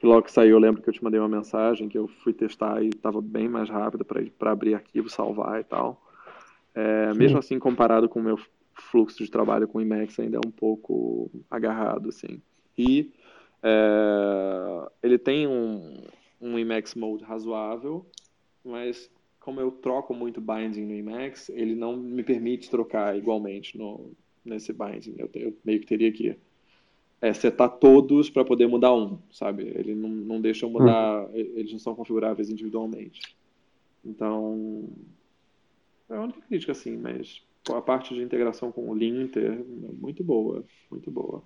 Que logo que saiu, eu lembro que eu te mandei uma mensagem que eu fui testar e estava bem mais rápido para abrir arquivo, salvar e tal. É, mesmo assim, comparado com o meu fluxo de trabalho com o Emacs, ainda é um pouco agarrado, assim. E é, ele tem um, um Emacs Mode razoável, mas como eu troco muito binding no Emacs, ele não me permite trocar igualmente no, nesse binding. Eu, eu meio que teria que é, setar todos para poder mudar um, sabe? Ele não, não deixa eu mudar, hum. eles não são configuráveis individualmente. Então, é a única crítica, assim, mas a parte de integração com o Linter, muito boa, muito boa.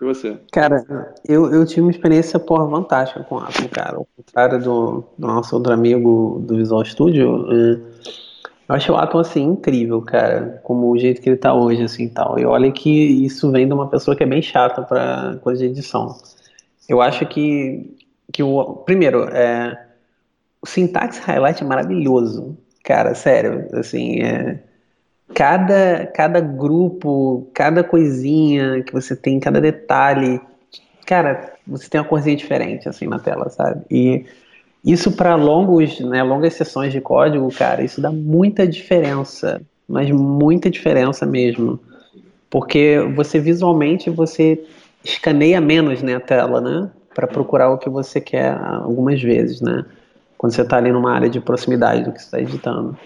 E você? Cara, eu, eu tive uma experiência, porra, fantástica com a Atom, cara. Ao contrário do, do nosso outro amigo do Visual Studio, é, eu acho o Atom, assim, incrível, cara. Como o jeito que ele tá hoje, assim, tal. E olha que isso vem de uma pessoa que é bem chata pra coisa de edição. Eu acho que, que o... Primeiro, é, o Syntax Highlight é maravilhoso. Cara, sério, assim, é cada, cada grupo, cada coisinha que você tem, cada detalhe, cara, você tem uma coisinha diferente assim na tela, sabe? E isso para longos, né, longas sessões de código, cara, isso dá muita diferença, mas muita diferença mesmo. Porque você visualmente você escaneia menos né, a tela, né? Para procurar o que você quer algumas vezes, né? Quando você está ali numa área de proximidade do que você está editando.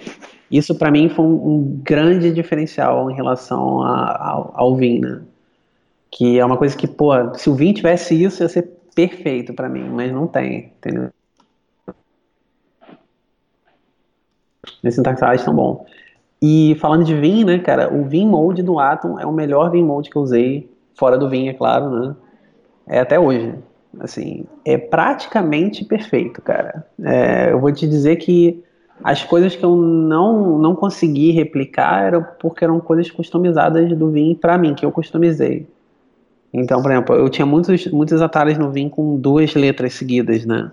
Isso para mim foi um, um, grande diferencial em relação a, ao, ao Vim, né? Que é uma coisa que, pô, se o Vim tivesse isso, ia ser perfeito para mim, mas não tem, entendeu? Esse sintaxagem tão bom. E falando de Vim, né, cara, o Vim Mode do Atom é o melhor Vim Mode que eu usei, fora do Vim, é claro, né? É até hoje. Assim, é praticamente perfeito, cara. É, eu vou te dizer que as coisas que eu não, não consegui replicar eram porque eram coisas customizadas do Vim para mim, que eu customizei. Então, por exemplo, eu tinha muitos, muitos atalhos no Vim com duas letras seguidas, né?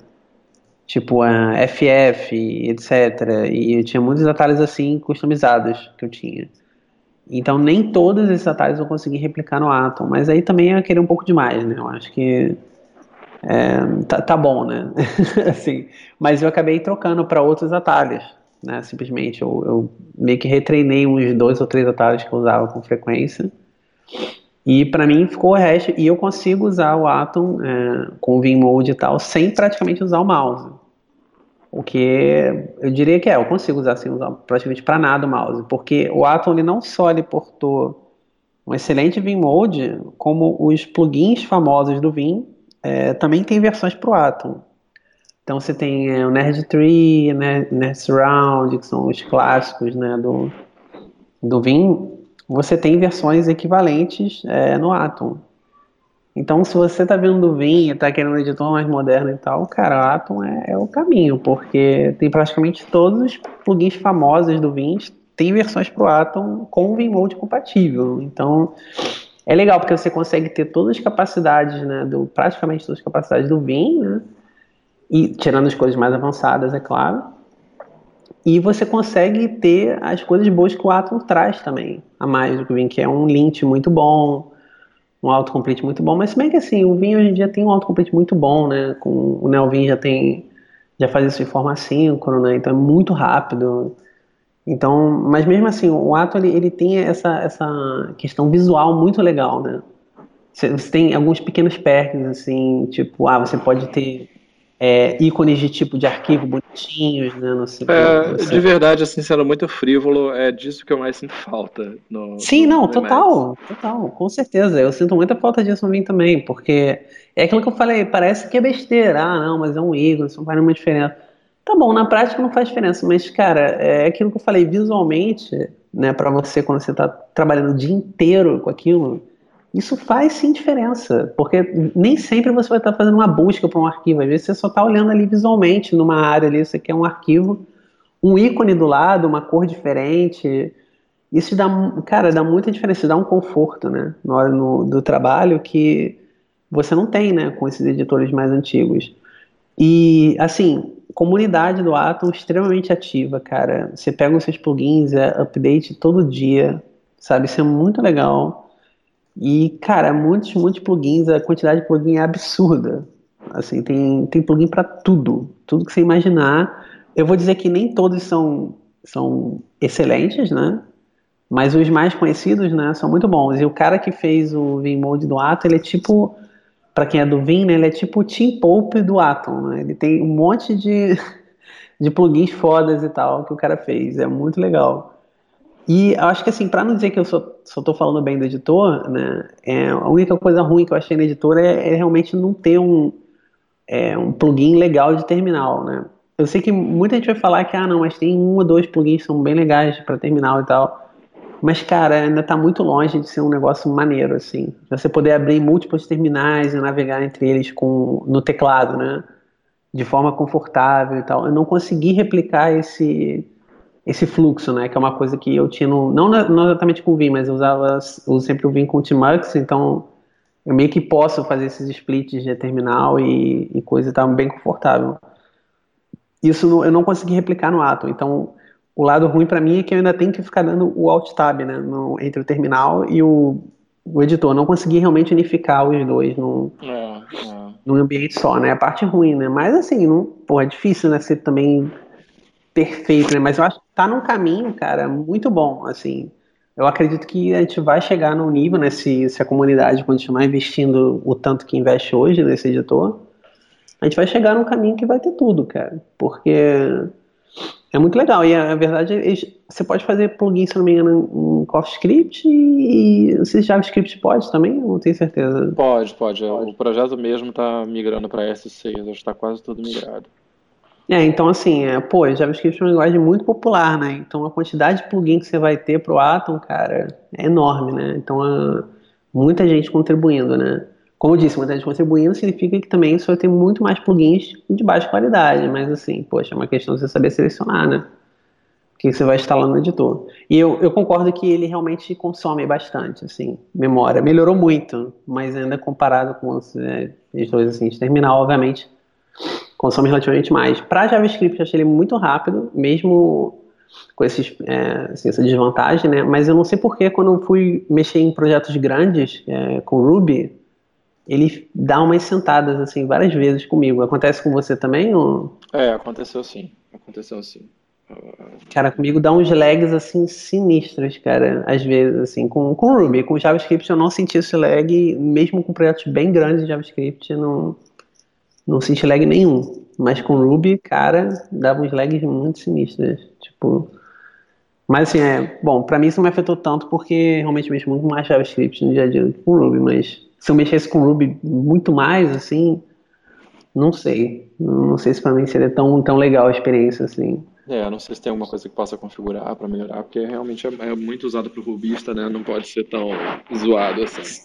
Tipo a FF, etc. E eu tinha muitos atalhos assim customizados que eu tinha. Então, nem todos esses atalhos eu consegui replicar no Atom, mas aí também eu queria um pouco demais, né? Eu acho que é, tá, tá, bom, né? assim, mas eu acabei trocando para outros atalhos, né? Simplesmente eu, eu, meio que retreinei uns dois ou três atalhos que eu usava com frequência. E para mim ficou o resto, e eu consigo usar o Atom é, com o Vmode e tal, sem praticamente usar o mouse. O que eu diria que é, eu consigo usar sem usar praticamente para nada o mouse, porque o Atom ele não só ele portou um excelente Vmode, como os plugins famosos do Vim é, também tem versões para o Atom. Então você tem é, o Nerd Tree, né, Nerd Surround, que são os clássicos né, do, do Vim. Você tem versões equivalentes é, no Atom. Então, se você está vendo do Vim e está querendo um editor mais moderno e tal, cara, o Atom é, é, o caminho, porque tem praticamente todos os plugins famosos do Vim tem versões para o Atom com o Vimode compatível. Então, é legal porque você consegue ter todas as capacidades, né, do, praticamente todas as capacidades do Vim, né, e tirando as coisas mais avançadas, é claro. E você consegue ter as coisas boas que o Atom traz também, a mais do que o Vim, que é um lint muito bom, um autocomplete muito bom, mas se bem que assim, o Vim hoje em dia tem um autocomplete muito bom, né, com o Nelvin já tem, já faz isso em forma assíncrono, né, então é muito rápido, então, mas mesmo assim, o ato ele, ele tem essa, essa questão visual muito legal, né? Você, tem alguns pequenos perks, assim, tipo, ah, você pode ter é, ícones de tipo de arquivo bonitinhos, né? No seu, é, De verdade, assim, sendo muito frívolo, é disso que eu mais sinto falta. No, Sim, no não, total, total, com certeza. Eu sinto muita falta disso mim também, porque é aquilo que eu falei, parece que é besteira, ah, não, mas é um ícone, isso não faz nenhuma diferença. Tá bom, na prática não faz diferença, mas, cara, é aquilo que eu falei, visualmente, né, para você, quando você tá trabalhando o dia inteiro com aquilo, isso faz sim diferença, porque nem sempre você vai estar tá fazendo uma busca para um arquivo, às vezes você só está olhando ali visualmente numa área ali, você quer um arquivo, um ícone do lado, uma cor diferente, isso dá, cara, dá muita diferença, dá um conforto, né, na hora no, do trabalho que você não tem, né, com esses editores mais antigos. E, assim, comunidade do Atom extremamente ativa, cara. Você pega os seus plugins, é update todo dia, sabe? Isso é muito legal. E, cara, muitos, muitos plugins, a quantidade de plugin é absurda. Assim, tem, tem plugin para tudo, tudo que você imaginar. Eu vou dizer que nem todos são, são excelentes, né? Mas os mais conhecidos, né, são muito bons. E o cara que fez o Vmode do Atom, ele é tipo para quem é do Vim, né, ele é tipo o Team Pope do Atom. Né? Ele tem um monte de, de plugins fodas e tal que o cara fez. É muito legal. E acho que assim, para não dizer que eu só, só tô falando bem do editor, né, é, a única coisa ruim que eu achei no editor é, é realmente não ter um, é, um plugin legal de terminal, né. Eu sei que muita gente vai falar que, ah, não, mas tem um ou dois plugins que são bem legais para terminal e tal. Mas, cara, ainda está muito longe de ser um negócio maneiro, assim. Você poder abrir múltiplos terminais e navegar entre eles com, no teclado, né? De forma confortável e tal. Eu não consegui replicar esse, esse fluxo, né? Que é uma coisa que eu tinha, no, não, não exatamente com o Vim, mas eu usava eu sempre o Vim com o Tmux, então eu meio que posso fazer esses splits de terminal e, e coisa e tá bem confortável. Isso eu não consegui replicar no Atom, então o lado ruim para mim é que eu ainda tenho que ficar dando o Alt Tab, né, no, entre o terminal e o, o editor. Não consegui realmente unificar os dois num, é, é. num ambiente só, né? A parte ruim, né? Mas assim, não, pô, é difícil, né, ser também perfeito, né? Mas eu acho que tá num caminho, cara, muito bom, assim. Eu acredito que a gente vai chegar num nível, né, se, se a comunidade continuar investindo o tanto que investe hoje nesse editor, a gente vai chegar num caminho que vai ter tudo, cara. Porque é muito legal. E a, verdade é você pode fazer plugin, se não me engano, em CoffeeScript e se JavaScript pode também, não tenho certeza. Pode, pode. O projeto mesmo está migrando para S6, já está quase tudo migrado. É, então assim, é, pô, JavaScript é uma linguagem muito popular, né? Então a quantidade de plugin que você vai ter pro Atom, cara, é enorme, né? Então é, muita gente contribuindo, né? Como eu disse, muita gente contribuindo significa que também vai ter muito mais plugins de baixa qualidade, mas assim, poxa, é uma questão de você saber selecionar, né? O que você vai instalar no editor. E eu, eu concordo que ele realmente consome bastante, assim, memória. Melhorou muito, mas ainda comparado com os é, editores assim, de terminal, obviamente, consome relativamente mais. Para JavaScript, eu achei ele muito rápido, mesmo com esses, é, assim, essa desvantagem, né? Mas eu não sei porque quando eu fui mexer em projetos grandes é, com Ruby, ele dá umas sentadas assim várias vezes comigo. Acontece com você também? Ou... É, aconteceu sim. Aconteceu sim. Cara, comigo dá uns lags assim sinistros, cara, às vezes, assim, com, com Ruby. Com JavaScript eu não senti esse lag, mesmo com projetos bem grandes de JavaScript, não, não senti lag nenhum. Mas com Ruby, cara, dava uns lags muito sinistros. Tipo. Mas assim, é. Bom, pra mim isso não me afetou tanto porque realmente mexo muito mais JavaScript no dia a dia do que com Ruby, mas se eu mexesse com Ruby muito mais, assim, não sei. Não sei se para mim seria tão, tão legal a experiência, assim. É, não sei se tem alguma coisa que possa configurar para melhorar, porque realmente é, é muito usado para o rubista, né? Não pode ser tão zoado assim.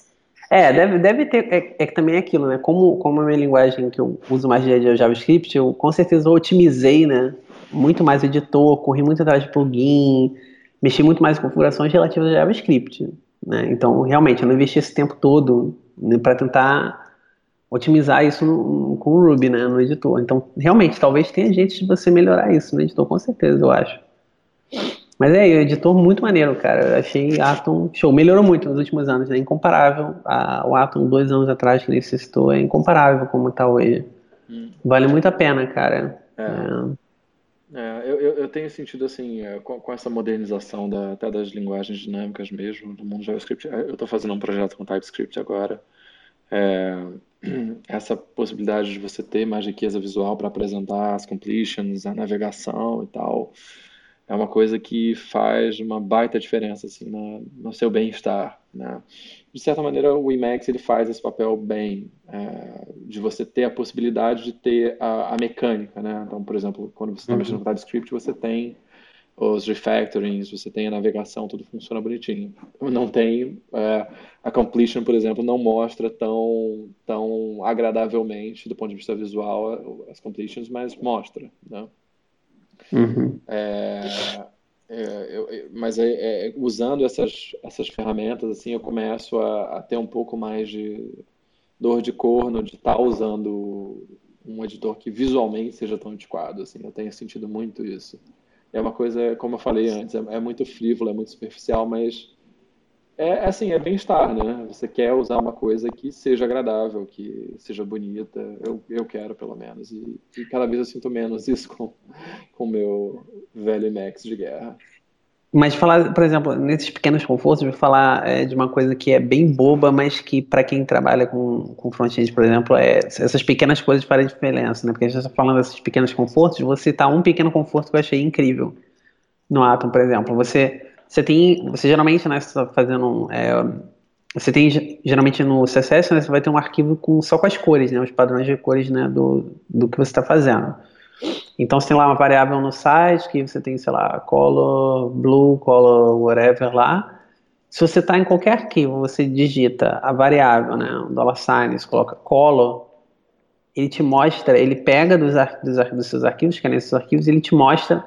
É, deve, deve ter. É, é também é aquilo, né? Como, como a minha linguagem que eu uso mais dia a dia é JavaScript, eu com certeza otimizei, né? Muito mais o editor, corri muito atrás de plugin, mexi muito mais em configurações relativas a JavaScript. Né? Então, realmente, eu não investi esse tempo todo para tentar otimizar isso no, com o Ruby, né, no editor. Então, realmente, talvez tenha jeito de você melhorar isso no editor, com certeza, eu acho. Mas é, o editor muito maneiro, cara. Eu achei Atom show. Melhorou muito nos últimos anos, né? Incomparável. A, o Atom dois anos atrás que ele citou é incomparável como está hoje. Hum. Vale muito a pena, cara. É. É. É, eu, eu, tenho sentido assim, é, com, com essa modernização da, até das linguagens dinâmicas mesmo, do mundo JavaScript. É, eu estou fazendo um projeto com TypeScript agora. É, essa possibilidade de você ter mais riqueza visual para apresentar as completions, a navegação e tal, é uma coisa que faz uma baita diferença assim, no, no seu bem-estar. Né? De certa maneira, o Emacs ele faz esse papel bem, é, de você ter a possibilidade de ter a, a mecânica. Né? Então, por exemplo, quando você está uhum. mexendo com TypeScript, você tem os refactorings, você tem a navegação, tudo funciona bonitinho. Não tem é, a completion, por exemplo, não mostra tão tão agradavelmente do ponto de vista visual as completions, mas mostra, né? Uhum. É, é, eu, mas é, usando essas, essas ferramentas, assim, eu começo a, a, ter um pouco mais de dor de corno de estar tá usando um editor que visualmente seja tão antiquado, assim, eu tenho sentido muito isso. É uma coisa, como eu falei antes, é, é muito frívolo, é muito superficial, mas é, é assim, é bem-estar, né? Você quer usar uma coisa que seja agradável, que seja bonita. Eu, eu quero, pelo menos. E, e cada vez eu sinto menos isso com o meu velho Max de guerra. Mas falar, por exemplo, nesses pequenos confortos, vou falar é, de uma coisa que é bem boba, mas que para quem trabalha com, com front-end, por exemplo, é, essas pequenas coisas fazem diferença, né? Porque a gente está falando desses pequenos confortos, vou citar um pequeno conforto que eu achei incrível no Atom, por exemplo. Você, você tem, você geralmente, né, você está fazendo, é, você tem, geralmente no CSS, né, você vai ter um arquivo com, só com as cores, né, os padrões de cores, né, do, do que você está fazendo. Então você tem lá uma variável no site que você tem, sei lá, color blue, color whatever lá. Se você está em qualquer arquivo, você digita a variável, né, um dollar sign, você coloca color, ele te mostra, ele pega dos, dos, dos seus arquivos, que é nesses arquivos, ele te mostra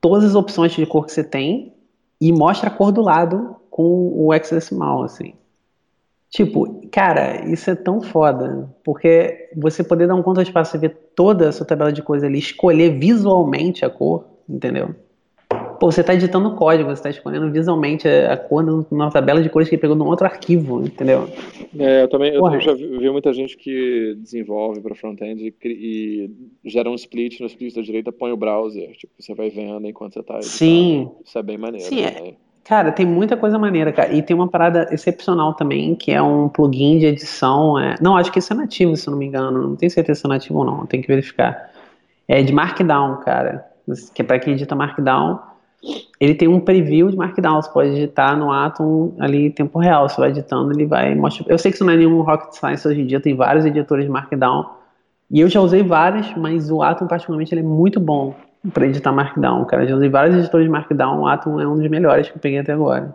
todas as opções de cor que você tem e mostra a cor do lado com o hexadecimal, assim. Tipo, cara, isso é tão foda, porque você poder dar um conta espaço e ver toda a sua tabela de cores ali, escolher visualmente a cor, entendeu? Pô, você está editando código, você está escolhendo visualmente a cor numa tabela de cores que pegou num outro arquivo, entendeu? É, eu também eu, já vi muita gente que desenvolve para front-end e, e, gera um split, no split da direita põe o browser, tipo, você vai vendo enquanto você está editando. Sim. Isso é bem maneiro. Sim, é. Cara, tem muita coisa maneira, cara. E tem uma parada excepcional também, que é um plugin de edição. É... Não, acho que isso é nativo, se eu não me engano. Não tenho certeza se é nativo ou não, tem que verificar. É de Markdown, cara. Que é pra quem edita Markdown. Ele tem um preview de Markdown. Você pode editar no Atom ali em tempo real. Você vai editando, ele vai mostrar. Eu sei que isso não é nenhum rocket science hoje em dia, tem vários editores de Markdown. E eu já usei vários, mas o Atom, particularmente, ele é muito bom para editar Markdown, cara. Já usei vários editores de Markdown, o Atom é um dos melhores que eu peguei até agora.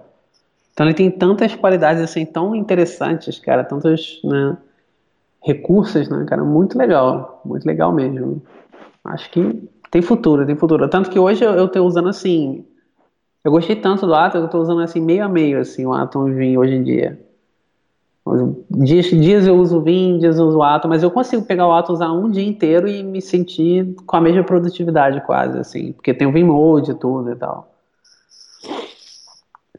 Então ele tem tantas qualidades assim tão interessantes, cara, tantos né, recursos, né, cara, muito legal, muito legal mesmo. Acho que tem futuro, tem futuro. Tanto que hoje eu, eu tô usando assim, eu gostei tanto do Atom, eu tô usando assim meio a meio assim o Atom Vim hoje em dia. Dias, dias eu uso o Vim, dias eu uso o Atom, mas eu consigo pegar o Atom, usar um dia inteiro e me sentir com a mesma produtividade quase, assim, porque tem o Vim Mode e tudo e tal.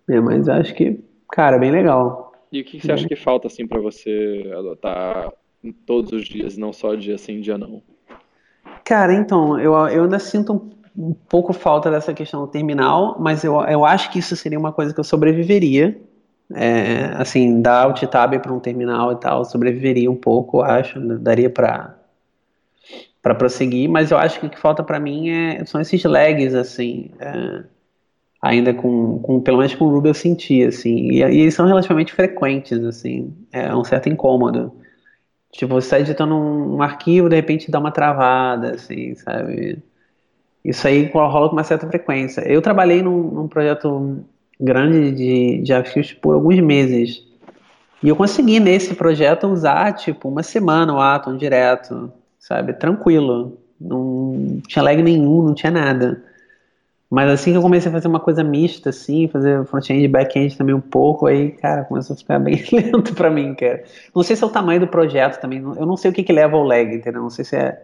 É, mas acho que, cara, é bem legal. E o que você acha que falta, assim, para você adotar todos os dias, não só dia sim, dia não? Cara, então, eu, eu ainda sinto um, um pouco falta dessa questão do terminal, mas eu, eu acho que isso seria uma coisa que eu sobreviveria, é, assim, dar alt tab para um terminal e tal, sobreviveria um pouco, acho, daria para para prosseguir, mas eu acho que o que falta para mim é, são esses lags, assim, é, ainda com, com, pelo menos com o Ruby eu senti, assim, e, e, eles são relativamente frequentes, assim, é um certo incômodo. Tipo, você está editando um, um, arquivo, de repente dá uma travada, assim, sabe? Isso aí rola com uma certa frequência. Eu trabalhei num, num projeto grande de JavaScript por alguns meses. E eu consegui nesse projeto usar tipo uma semana o Atom direto, sabe? Tranquilo. Não tinha lag nenhum, não tinha nada. Mas assim que eu comecei a fazer uma coisa mista, assim, fazer front-end e back-end também um pouco, aí, cara, começou a ficar bem lento para mim, cara. Não sei se é o tamanho do projeto também, eu não sei o que, que leva ao lag, entendeu? Não sei se é,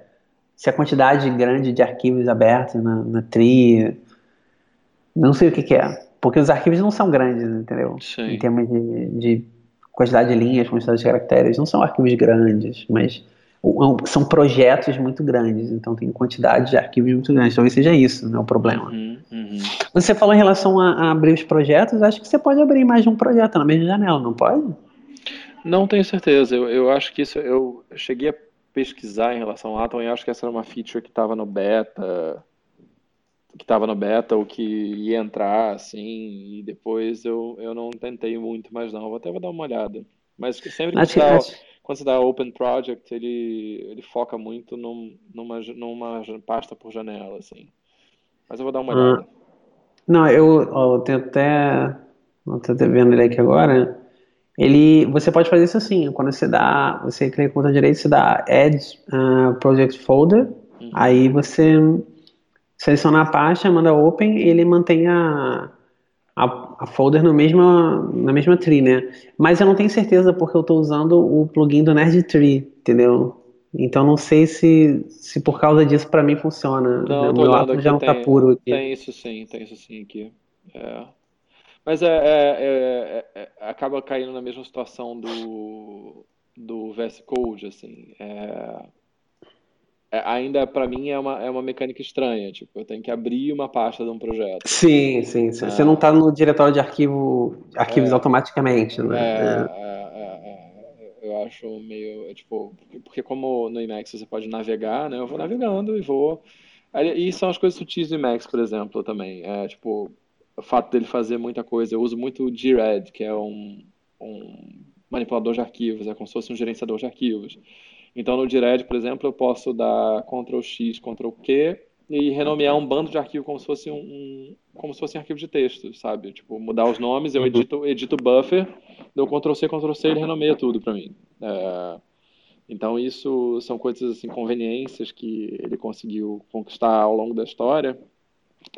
se é a quantidade grande de arquivos abertos na, na tree, não sei o que, que é. Porque os arquivos não são grandes, entendeu? Sim. Em termos de, de quantidade de linhas, quantidade de caracteres, não são arquivos grandes, mas são projetos muito grandes, então tem quantidade de arquivos muito grandes. Talvez seja isso, né, o problema. Uhum, uhum. Você falou em relação a, a, abrir os projetos, acho que você pode abrir mais de um projeto na mesma janela, não pode? Não tenho certeza. Eu, eu acho que isso. Eu cheguei a pesquisar em relação ao Atom e acho que essa era uma feature que estava no beta que estava no beta ou que ia entrar, assim, e depois eu, eu não tentei muito mais não, vou até vou dar uma olhada. Mas sempre que você dá, quando você dá Open Project, ele, ele foca muito num, numa, numa pasta por janela, assim. Mas eu vou dar uma olhada. Ah. Não, eu, ó, eu tenho até. Não tô vendo ele aqui agora. Ele, você pode fazer isso assim, quando você dá, você clica com o direito, você dá Add uh, Project Folder, uhum. aí você seleciona a pasta, manda open e ele mantém a, a, a, folder no mesma, na mesma tree, né? Mas eu não tenho certeza porque eu estou usando o plugin do Nerd Tree, entendeu? Então não sei se, se por causa disso para mim funciona. Não, o tô meu olhando átomo já não tá tem, puro aqui. tem isso sim, tem isso sim aqui. É. Mas é, é- é- é- é- acaba caindo na mesma situação do, do VS Code, assim. É, ainda para mim é uma, é uma mecânica estranha, tipo, eu tenho que abrir uma pasta de um projeto. Sim, sim. Você não está no diretório de arquivo, arquivos é, automaticamente, né? É. é, é, eu acho meio, tipo, porque, porque como no Emacs você pode navegar, né? Eu vou navegando e vou. E são as coisas sutis do Emacs, por exemplo, também. É, tipo, o fato dele fazer muita coisa. Eu uso muito o GRED, que é um, um manipulador de arquivos, é como se fosse um gerenciador de arquivos. Então, no GRED, por exemplo, eu posso dar Ctrl X, Ctrl Q e renomear um bando de arquivo como se fosse um, um- como se fosse um arquivo de texto, sabe? Tipo, mudar os nomes, eu Uhum. edito, edito o buffer, dou Ctrl C, Ctrl C, ele renomeia tudo para mim. É, então, isso são coisas, assim, conveniências que ele conseguiu conquistar ao longo da história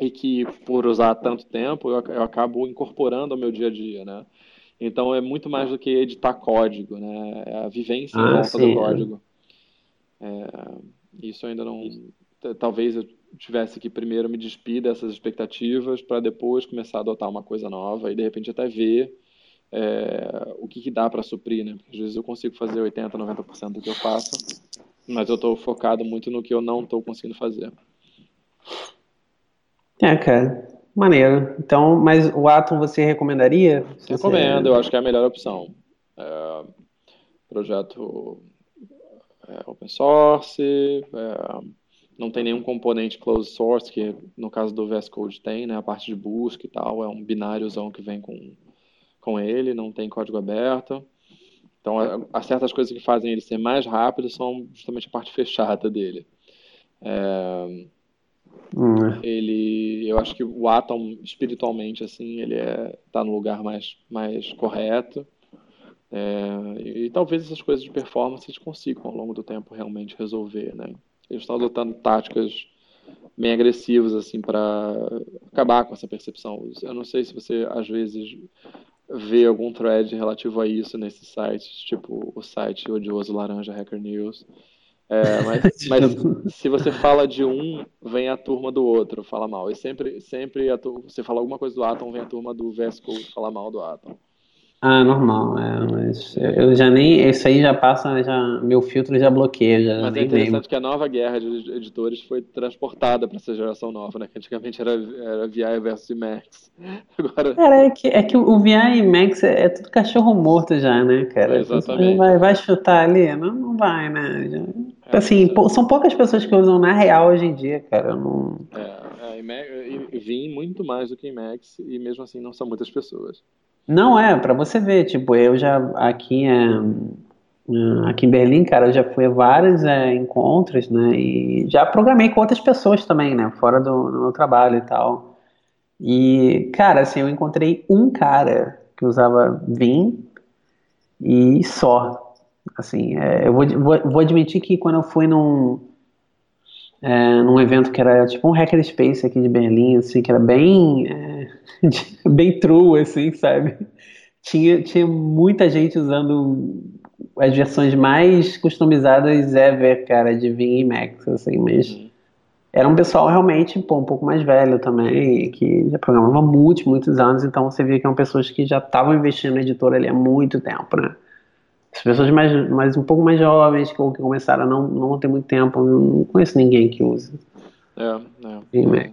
e que, por usar tanto tempo, eu, eu acabo incorporando ao meu dia a dia, né? Então, é muito mais do que editar código, né? É a vivência em Ah, volta do sim. É. Isso ainda não. Talvez eu tivesse que primeiro me despir dessas expectativas para depois começar a adotar uma coisa nova e de repente até ver é, o que, que dá para suprir, né? Porque às vezes eu consigo fazer 80, 90% do que eu faço, mas eu estou focado muito no que eu não estou conseguindo fazer. É, cara, maneiro. Então, mas o Atom você recomendaria? Se você... Recomendo, eu acho que é a melhor opção. É, projeto é, open source, é, não tem nenhum componente closed source, que no caso do VS Code tem, né? A parte de busca e tal, é um bináriozão que vem com, com ele, não tem código aberto. Então, é, há certas coisas que fazem ele ser mais rápido são justamente a parte fechada dele. É, Hum, ele, eu acho que o Atom, espiritualmente, assim, ele é, tá no lugar mais, mais correto. É, e, e talvez essas coisas de performance eles consigam, ao longo do tempo, realmente resolver, né? Eles estão adotando táticas bem agressivas, assim, para acabar com essa percepção. Eu não sei se você, às vezes, vê algum thread relativo a isso nesses sites, tipo o site odioso Laranja Hacker News. É, mas, mas se você fala de um, vem a turma do outro, fala mal. E sempre, sempre tu- você fala alguma coisa do Atom, vem a turma do VS Code falar mal do Atom. Ah, normal, é, mas eu já nem, isso aí já passa, já, meu filtro já bloqueia, já Mas é interessante lembro. que a nova guerra de editores foi transportada para essa geração nova, né? Que antigamente era, era VI versus Emacs. Agora, Cara, é que, é que o VI e Max é, é tudo cachorro morto já, né, cara? Exatamente. Vai, vai chutar ali? Não, não vai, né? Já- É, assim, é- são poucas pessoas que usam na real hoje em dia, cara. eu Não... é, é, e- e Vim muito mais do que Emacs, e mesmo assim não são muitas pessoas. Não é, pra você ver, tipo, eu já aqui, é, é, aqui em Berlim, cara, eu já fui a vários é, encontros, né, e já programei com outras pessoas também, né, fora do, do meu trabalho e tal. E, cara, assim, eu encontrei um cara que usava Vim e só. Assim, é, eu vou, vou, vou admitir que quando eu fui num, é, num evento que era tipo um hackerspace aqui de Berlim, assim, que era bem, é, bem true, assim, sabe? Tinha, tinha muita gente usando as versões mais customizadas ever, cara, de Vim e Max, assim, mas Uhum. era um pessoal realmente, pô, um pouco mais velho também, que já programava há muitos, muitos anos, então você via que eram pessoas que já estavam investindo na editora ali há muito tempo, né? As pessoas mais, mais um pouco mais jovens, que, começaram a não, não ter muito tempo, não conheço ninguém que use É, é. Vim e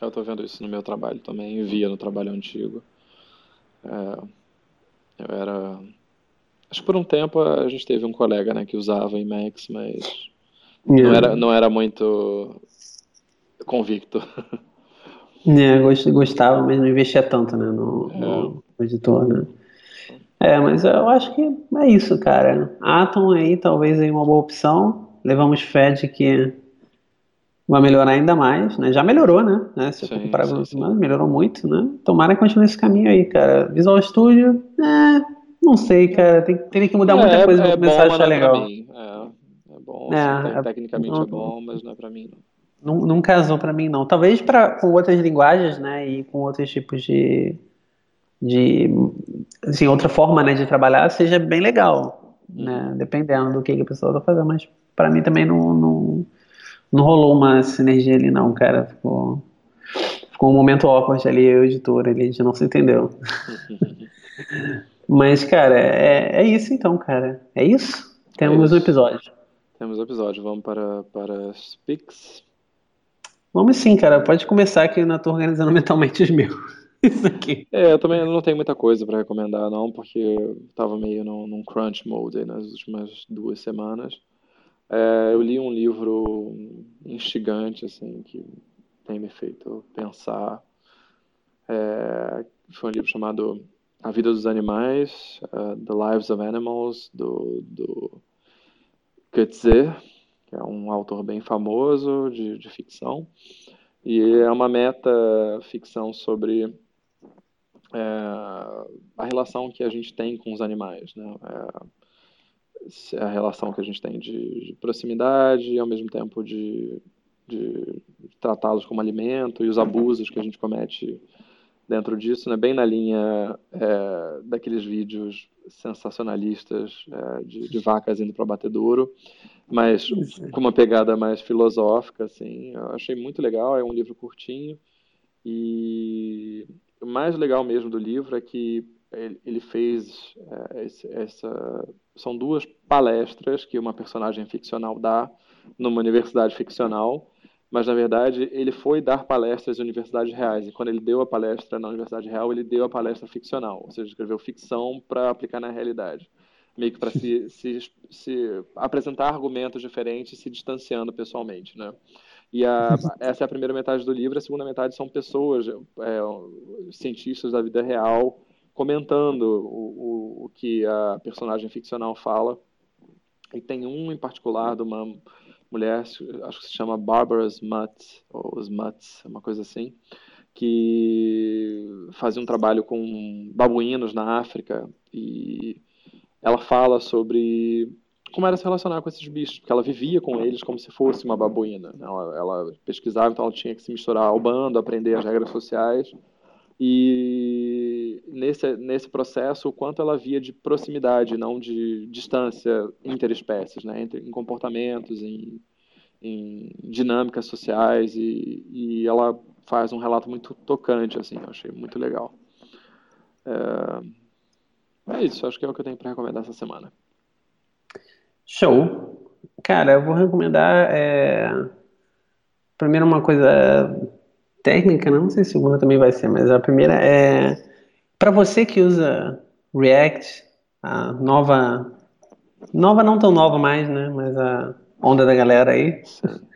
Eu, tô vendo isso no meu trabalho também, via no trabalho antigo. É, eu era. Acho que por um tempo a gente teve um colega, né, que usava Emacs, mas não era, não era muito convicto. É, gost- gostava, mas não investia tanto, né, no, no- no editor, né? É, mas eu acho que é isso, cara. Atom aí talvez aí uma boa opção. Levamos fé de que vai melhorar ainda mais, né? Já melhorou, né? né? Se eu Sim, comparar sim, com sim. melhorou muito, né? Tomara que continue esse caminho aí, cara. Visual Studio, é, não sei, cara. Tem, teria que mudar muita É, coisa pra é começar a bom, mas achar é pra legal. mim. É, é bom, É, assim, é- tecnicamente não- é bom, mas não é pra mim, não. Não, não casou pra mim, não. Talvez pra, com outras linguagens, né, e com outros tipos de, de assim, outra forma, né, de trabalhar seja bem legal, né, dependendo do que, que a pessoa tá fazendo, mas para mim também não, não, não rolou uma sinergia ali não, cara. Ficou, ficou um momento awkward ali, eu e o editor, ali, a gente não se entendeu. Mas, cara, é, é isso então, cara. É isso? Temos é um episódio. Temos um episódio. Vamos para, para as pics. Vamos sim, cara. Pode começar que eu não tô organizando mentalmente os meus. Isso aqui. É, eu também não tenho muita coisa para recomendar, não, porque eu tava meio num, num crunch mode nas últimas duas semanas. É, eu li um livro instigante, assim, que tem me feito pensar. É, foi um livro chamado A Vida dos Animais, uh, The Lives of Animals, do, do Goetze, que é um autor bem famoso de, de ficção. E é uma meta-ficção sobre é, a relação que a gente tem com os animais, né? É, a relação que a gente tem de, de proximidade e ao mesmo tempo de, de tratá-los como alimento e os abusos que a gente comete dentro disso, né? bem na linha é, daqueles vídeos sensacionalistas é, de, de, vacas indo para batedouro, mas com uma pegada mais filosófica, assim. Eu achei muito legal, é um livro curtinho e o mais legal mesmo do livro é que ele fez é, essa são duas palestras que uma personagem ficcional dá numa universidade ficcional mas na verdade ele foi dar palestras em universidades reais. E quando ele deu a palestra na Universidade Real, ele deu a palestra ficcional, ou seja, escreveu ficção para aplicar na realidade, meio que para se, se, se, apresentar argumentos diferentes, se distanciando pessoalmente, né? E a, essa é a primeira metade do livro, a segunda metade são pessoas, é, cientistas da vida real, comentando o, o, o que a personagem ficcional fala. E tem um em particular de uma mulher, acho que se chama Barbara Smuts, ou Smuts, uma coisa assim, que fazia um trabalho com babuínos na África e ela fala sobre como era se relacionar com esses bichos, porque ela vivia com eles como se fosse uma babuína. Né? Ela, ela pesquisava, então ela tinha que se misturar ao bando, aprender as regras sociais. E nesse, nesse processo, o quanto ela via de proximidade, não de distância interespécies, né? Entre, em comportamentos, em, em dinâmicas sociais, e, e ela faz um relato muito tocante, assim, eu achei muito legal. É, é isso, acho que é o que eu tenho para recomendar essa semana. Show! Cara, eu vou recomendar é... primeiro uma coisa técnica, não sei se a segunda também vai ser, mas a primeira é para você que usa React, a nova, nova não tão nova mais, né? Mas a onda da galera aí.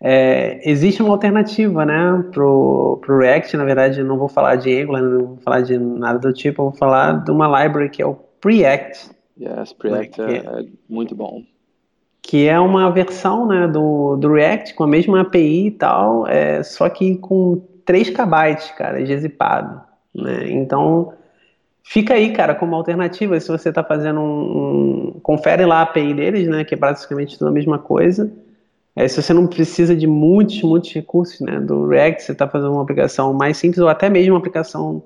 É, existe uma alternativa, né, pro, pro React. Na verdade, não vou falar de Angular, não vou falar de nada do tipo. Eu vou falar de uma library que é o Preact. Yes, Preact é, é muito bom que é uma versão né, do, do React com a mesma API e tal, é, só que com 3 KB, cara, de zipado. Né? Então, fica aí, cara, como alternativa, se você está fazendo um, um, Confere lá a API deles, né, que é praticamente tudo a mesma coisa. É, se você não precisa de muitos, muitos recursos né, do React, você está fazendo uma aplicação mais simples ou até mesmo uma apegação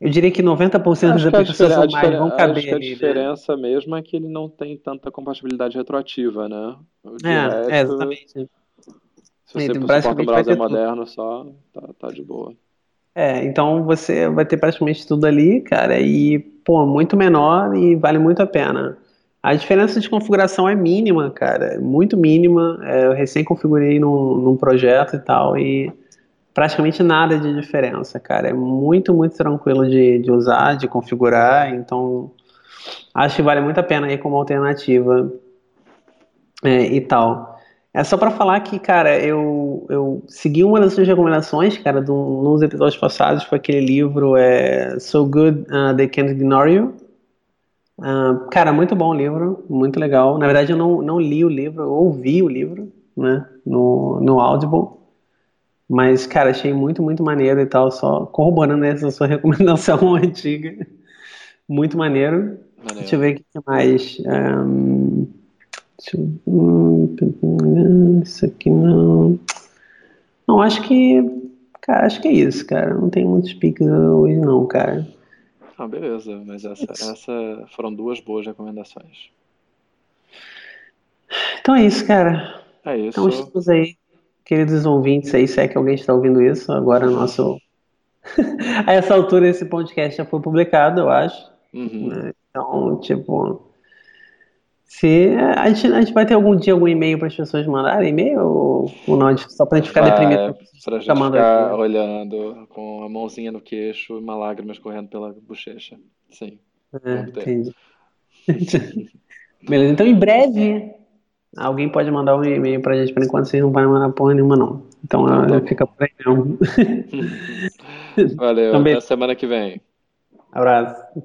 eu diria que 90% das aplicações mais vão caber acho que a ali, né? diferença né? mesmo é que ele não tem tanta compatibilidade retroativa, né? É, é, exatamente. Se você então, suporta um browser moderno tudo. só, tá, tá de boa. É, então você vai ter praticamente tudo ali, cara, e, pô, muito menor e vale muito a pena. A diferença de configuração é mínima, cara, muito mínima. É, eu recém configurei num, num projeto e tal, e praticamente nada de diferença, cara. É muito, muito tranquilo de, de usar, de configurar, então acho que vale muito a pena aí como alternativa é, e tal. É só para falar que, cara, eu, eu segui uma das suas recomendações, cara, do, nos episódios passados, foi aquele livro é, So Good uh, They Can't Ignore You. Uh, cara, muito bom o livro, muito legal. Na verdade, eu não, não li o livro, eu ouvi o livro, né, no, no Audible. Mas, cara, achei muito, muito maneiro e tal, só corroborando essa sua recomendação antiga. Muito maneiro. maneiro. Deixa eu ver o que mais. Um, eu, isso aqui não. Não, acho que. Cara, acho que é isso, cara. Não tem muitos piques hoje, não, cara. Ah, beleza. Mas essa, essa foram duas boas recomendações. Então é isso, cara. É isso. Então estamos aí, queridos ouvintes aí, se é que alguém está ouvindo isso, agora nosso. a essa altura esse podcast já foi publicado, eu acho. Uhum. Né? Então, tipo. Se a gente, a gente vai ter algum dia algum e-mail para as pessoas mandarem e-mail ou, ou não? Só para a gente ficar Vai, deprimido. pra gente chamando ficar aqui. olhando com a mãozinha no queixo e uma lágrima escorrendo pela bochecha. Sim. É, ter. entendi. Beleza, então em breve alguém pode mandar um e-mail pra gente, por enquanto vocês não vão mandar porra nenhuma, não. Então Então tá fica por aí mesmo. Valeu, Também. até semana que vem. Abraço.